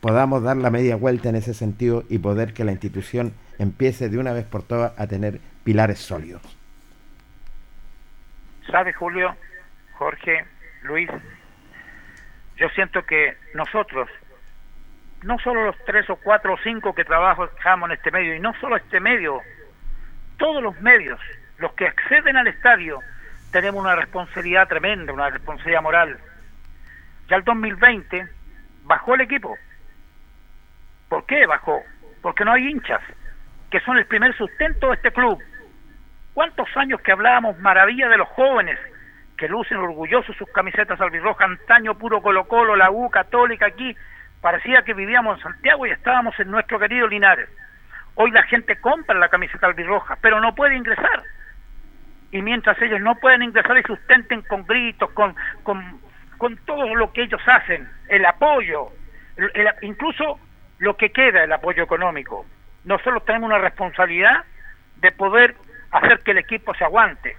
podamos dar la media vuelta en ese sentido y poder que la institución empiece de una vez por todas a tener pilares sólidos. ¿Sabe, Julio, Jorge, Luis? Yo siento que nosotros, no solo los tres o cuatro o cinco que trabajamos en este medio, y no solo este medio, todos los medios, los que acceden al estadio, tenemos una responsabilidad tremenda, una responsabilidad moral. Ya el 2020 bajó el equipo. ¿Por qué bajó? Porque no hay hinchas, que son el primer sustento de este club. ¿Cuántos años que hablábamos maravilla de los jóvenes que lucen orgullosos sus camisetas albirrojas, antaño puro Colo Colo, la U, Católica aquí, parecía que vivíamos en Santiago y estábamos en nuestro querido Linares. Hoy la gente compra la camiseta albirroja, pero no puede ingresar. Y mientras ellos no pueden ingresar y sustenten con gritos, con, con, con todo lo que ellos hacen, el apoyo, el- el- incluso lo que queda, el apoyo económico. Nosotros tenemos una responsabilidad de poder hacer que el equipo se aguante.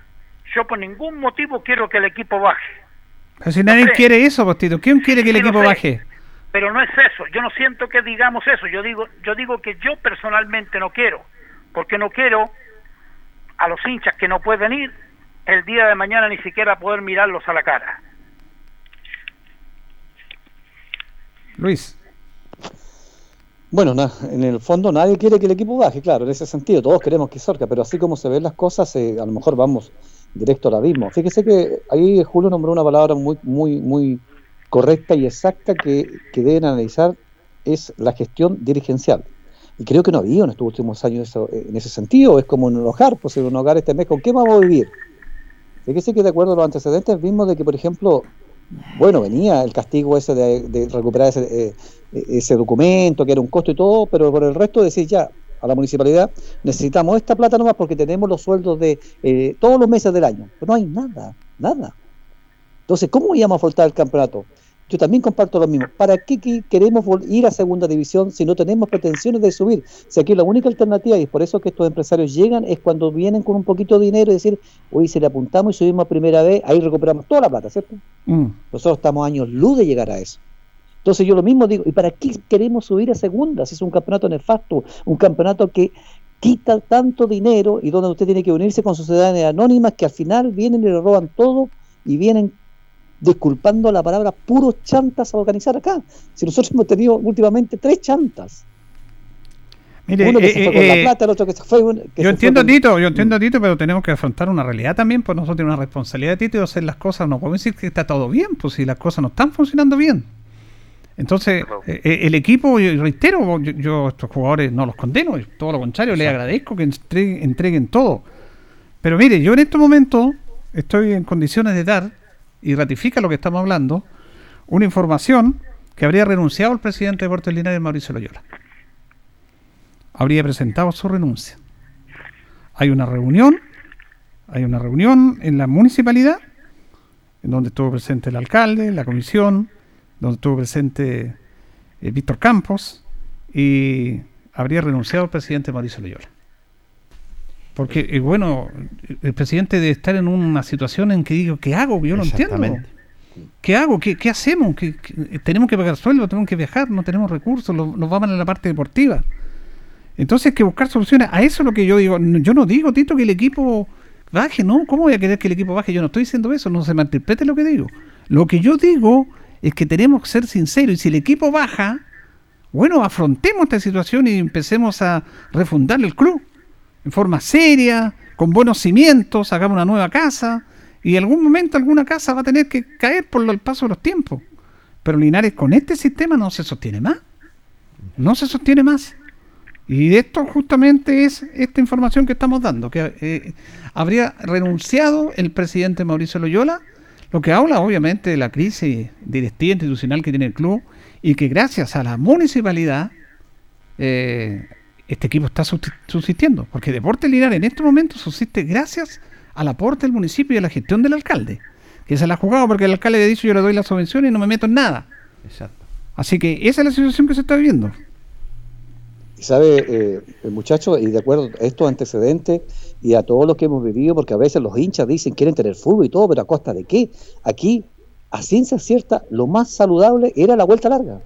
Yo por ningún motivo quiero que el equipo baje. Pero si nadie sé. quiere eso, Postito, ¿quién quiere que el Sí, equipo sé. baje? Pero no es eso, yo no siento que digamos eso, yo digo, yo digo que yo personalmente no quiero, porque no quiero a los hinchas que no pueden ir el día de mañana ni siquiera poder mirarlos a la cara. Luis. Bueno, na- en el fondo nadie quiere que el equipo baje, claro, en ese sentido, todos queremos que sorca, pero así como se ven las cosas, eh, a lo mejor vamos directo al abismo. Fíjese que ahí Julio nombró una palabra muy, muy, muy correcta y exacta que, que deben analizar es la gestión dirigencial. Y creo que no ha habido en estos últimos años eso, eh, en ese sentido. Es como un hogar, pues en un hogar este mes, ¿con qué vamos a vivir? Fíjese que de acuerdo a los antecedentes vimos de que, por ejemplo, bueno, venía el castigo ese de, recuperar ese, eh, ese documento, que era un costo y todo, pero por el resto decir ya a la municipalidad, necesitamos esta plata nomás porque tenemos los sueldos de eh, todos los meses del año. Pero no hay nada, nada. Entonces, ¿cómo íbamos a faltar el campeonato? Yo también comparto lo mismo. ¿Para qué que- queremos ir a segunda división si no tenemos pretensiones de subir? Si aquí la única alternativa, y es por eso que estos empresarios llegan, es cuando vienen con un poquito de dinero y decir, oye, si le apuntamos y subimos a primera vez, ahí recuperamos toda la plata, ¿cierto? Mm. Nosotros estamos años luz de llegar a eso. Entonces yo lo mismo digo, ¿y para qué queremos subir a segunda? Si es un campeonato nefasto, un campeonato que quita tanto dinero y donde usted tiene que unirse con sociedades anónimas que al final vienen y le roban todo y vienen disculpando la palabra puros chantas a organizar acá. Si nosotros hemos tenido últimamente tres chantas. Mire, Uno que eh, se fue eh, con la eh, plata, el otro que se fue... que se Yo fue entiendo, con- Tito, yo entiendo, Tito, pero tenemos que afrontar una realidad también, pues nosotros tenemos una responsabilidad, Tito, de hacer las cosas. No podemos decir que está todo bien, pues si las cosas no están funcionando bien. Entonces, eh, el equipo, y reitero, yo, yo a estos jugadores no los condeno, todo lo contrario, les agradezco que entreguen, entreguen todo. Pero mire, yo en este momento estoy en condiciones de dar, y ratifica lo que estamos hablando, una información que habría renunciado el presidente de Puerto Linares, Mauricio Loyola. Habría presentado su renuncia. Hay una reunión, hay una reunión en la municipalidad, en donde estuvo presente el alcalde, la comisión, donde estuvo presente eh, Víctor Campos, y habría renunciado el presidente Mauricio Loyola. Porque, eh, bueno, el presidente debe estar en una situación en que digo, ¿qué hago? Yo no entiendo. ¿Qué hago? ¿Qué, qué hacemos? ¿Qué, qué- tenemos que pagar sueldo, tenemos que viajar, no tenemos recursos, nos vamos a la parte deportiva. Entonces hay que buscar soluciones. A eso es lo que yo digo. Yo no digo, Tito, que el equipo baje, ¿no? ¿Cómo voy a querer que el equipo baje? Yo no estoy diciendo eso, no se malinterprete lo que digo. Lo que yo digo es que tenemos que ser sinceros y si el equipo baja, bueno, afrontemos esta situación y empecemos a refundar el club en forma seria, con buenos cimientos, hagamos una nueva casa y en algún momento alguna casa va a tener que caer por el paso de los tiempos. Pero Linares con este sistema no se sostiene más. No se sostiene más. Y esto justamente es esta información que estamos dando, que eh, habría renunciado el presidente Mauricio Loyola, lo que habla obviamente de la crisis directiva institucional que tiene el club y que gracias a la municipalidad eh, este equipo está subsi- subsistiendo, porque Deportes Linares en este momento subsiste gracias al aporte del municipio y a la gestión del alcalde, que se la ha jugado porque el alcalde le ha dicho yo le doy la subvención y no me meto en nada. Exacto. Así que esa es la situación que se está viviendo. Y sabe, eh, el muchacho, y de acuerdo a estos antecedentes y a todos los que hemos vivido, porque a veces los hinchas dicen quieren tener fútbol y todo, pero a costa de qué? Aquí, a ciencia cierta, lo más saludable era la vuelta larga.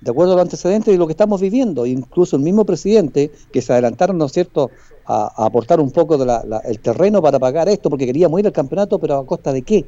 De acuerdo a los antecedentes y lo que estamos viviendo, incluso el mismo presidente, que se adelantaron, ¿no es cierto?, a, aportar un poco del el terreno para pagar esto, porque queríamos ir al campeonato, pero a costa de qué?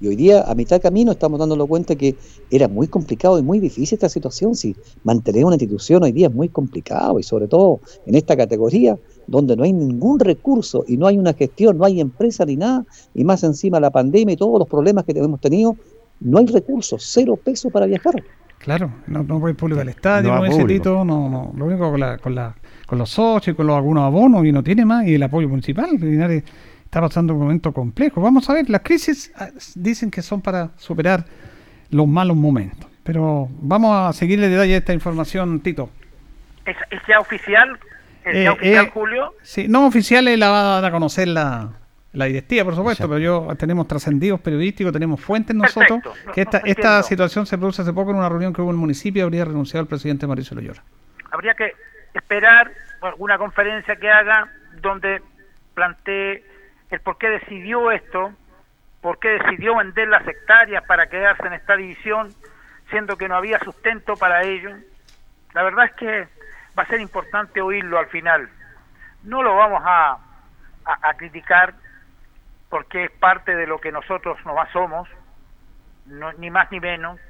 Y hoy día, a mitad de camino, estamos dándonos cuenta que era muy complicado y muy difícil esta situación. Si mantener una institución hoy día es muy complicado y sobre todo en esta categoría donde no hay ningún recurso y no hay una gestión, no hay empresa ni nada, y más encima la pandemia y todos los problemas que hemos tenido, no hay recursos, cero pesos para viajar. Claro, no, no voy público al estadio, No público. Tito, no, no, lo único con, la, con, la, con los socios, con los algunos abonos y no tiene más, y el apoyo municipal. Linares está pasando un momento complejo. Vamos a ver, las crisis ah, dicen que son para superar los malos momentos. Pero vamos a seguirle detalle a esta información, Tito. ¿Es, es ya oficial? ¿Es Eh, ya oficial, eh, Julio? Sí, no oficiales la va a dar a conocer la, la directiva, por supuesto, pero yo tenemos trascendidos periodísticos, tenemos fuentes nosotros, Perfecto, que esta, no, esta situación se produce hace poco en una reunión que hubo en el municipio, habría renunciado el presidente Mauricio Loyola. Habría que esperar alguna conferencia que haga donde plantee el por qué decidió esto, por qué decidió vender las hectáreas para quedarse en esta división, siendo que no había sustento para ello. La verdad es que va a ser importante oírlo al final. No lo vamos a, a- a criticar porque es parte de lo que nosotros nomás somos, ni más ni menos.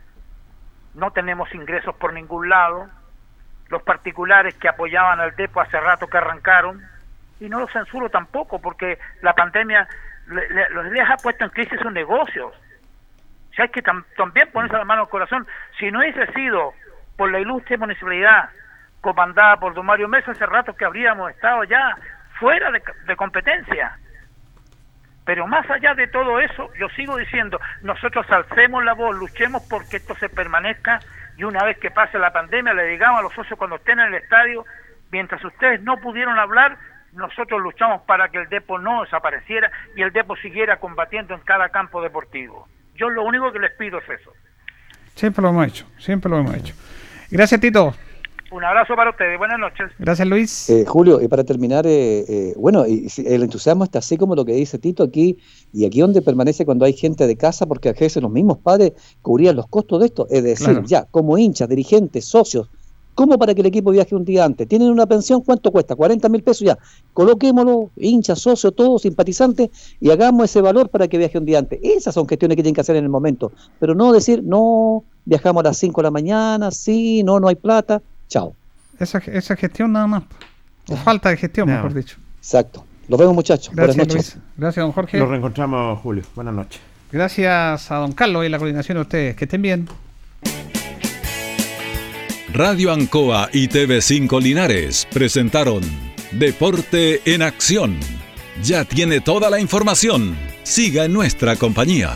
No tenemos ingresos por ningún lado. Los particulares que apoyaban al DEPO hace rato que arrancaron, y no los censuro tampoco, porque la pandemia le- le- les ha puesto en crisis sus negocios. Si hay que tam- también ponerse la mano al corazón. Si no hubiese sido por la ilustre municipalidad comandada por don Mario Mesa, hace rato que habríamos estado ya fuera de competencia. Pero más allá de todo eso, yo sigo diciendo, nosotros alcemos la voz, luchemos porque esto se permanezca y una vez que pase la pandemia le digamos a los socios cuando estén en el estadio, mientras ustedes no pudieron hablar, nosotros luchamos para que el Depo no desapareciera y el Depo siguiera combatiendo en cada campo deportivo. Yo lo único que les pido es eso. Siempre lo hemos hecho, siempre lo hemos hecho. Gracias, Tito. Un abrazo para ustedes, buenas noches. Gracias, Luis. Eh, Julio, y para terminar, eh, eh, bueno, y el entusiasmo está así como lo que dice Tito aquí, y aquí donde permanece cuando hay gente de casa, porque a veces los mismos padres cubrían los costos de esto. Es decir, Claro. ya, como hinchas, dirigentes, socios, ¿cómo para que el equipo viaje un día antes? ¿Tienen una pensión? ¿Cuánto cuesta? 40 mil pesos ya. Coloquémoslo, hinchas, socios, todos simpatizantes, y hagamos ese valor para que viaje un día antes. Esas son gestiones que tienen que hacer en el momento, pero no decir, no, viajamos a las 5 de la mañana, sí, no, no hay plata, chao. Esa, esa gestión nada más. O falta de gestión, mejor dicho. Exacto. Los vemos, muchachos. Gracias, Buenas noches. Luis. Gracias, don Jorge. Nos reencontramos, Julio. Buenas noches. Gracias a don Carlos y la coordinación de ustedes. Que estén bien. Radio Ancoa y TV5 Linares presentaron Deporte en Acción. Ya tiene toda la información. Siga en nuestra compañía.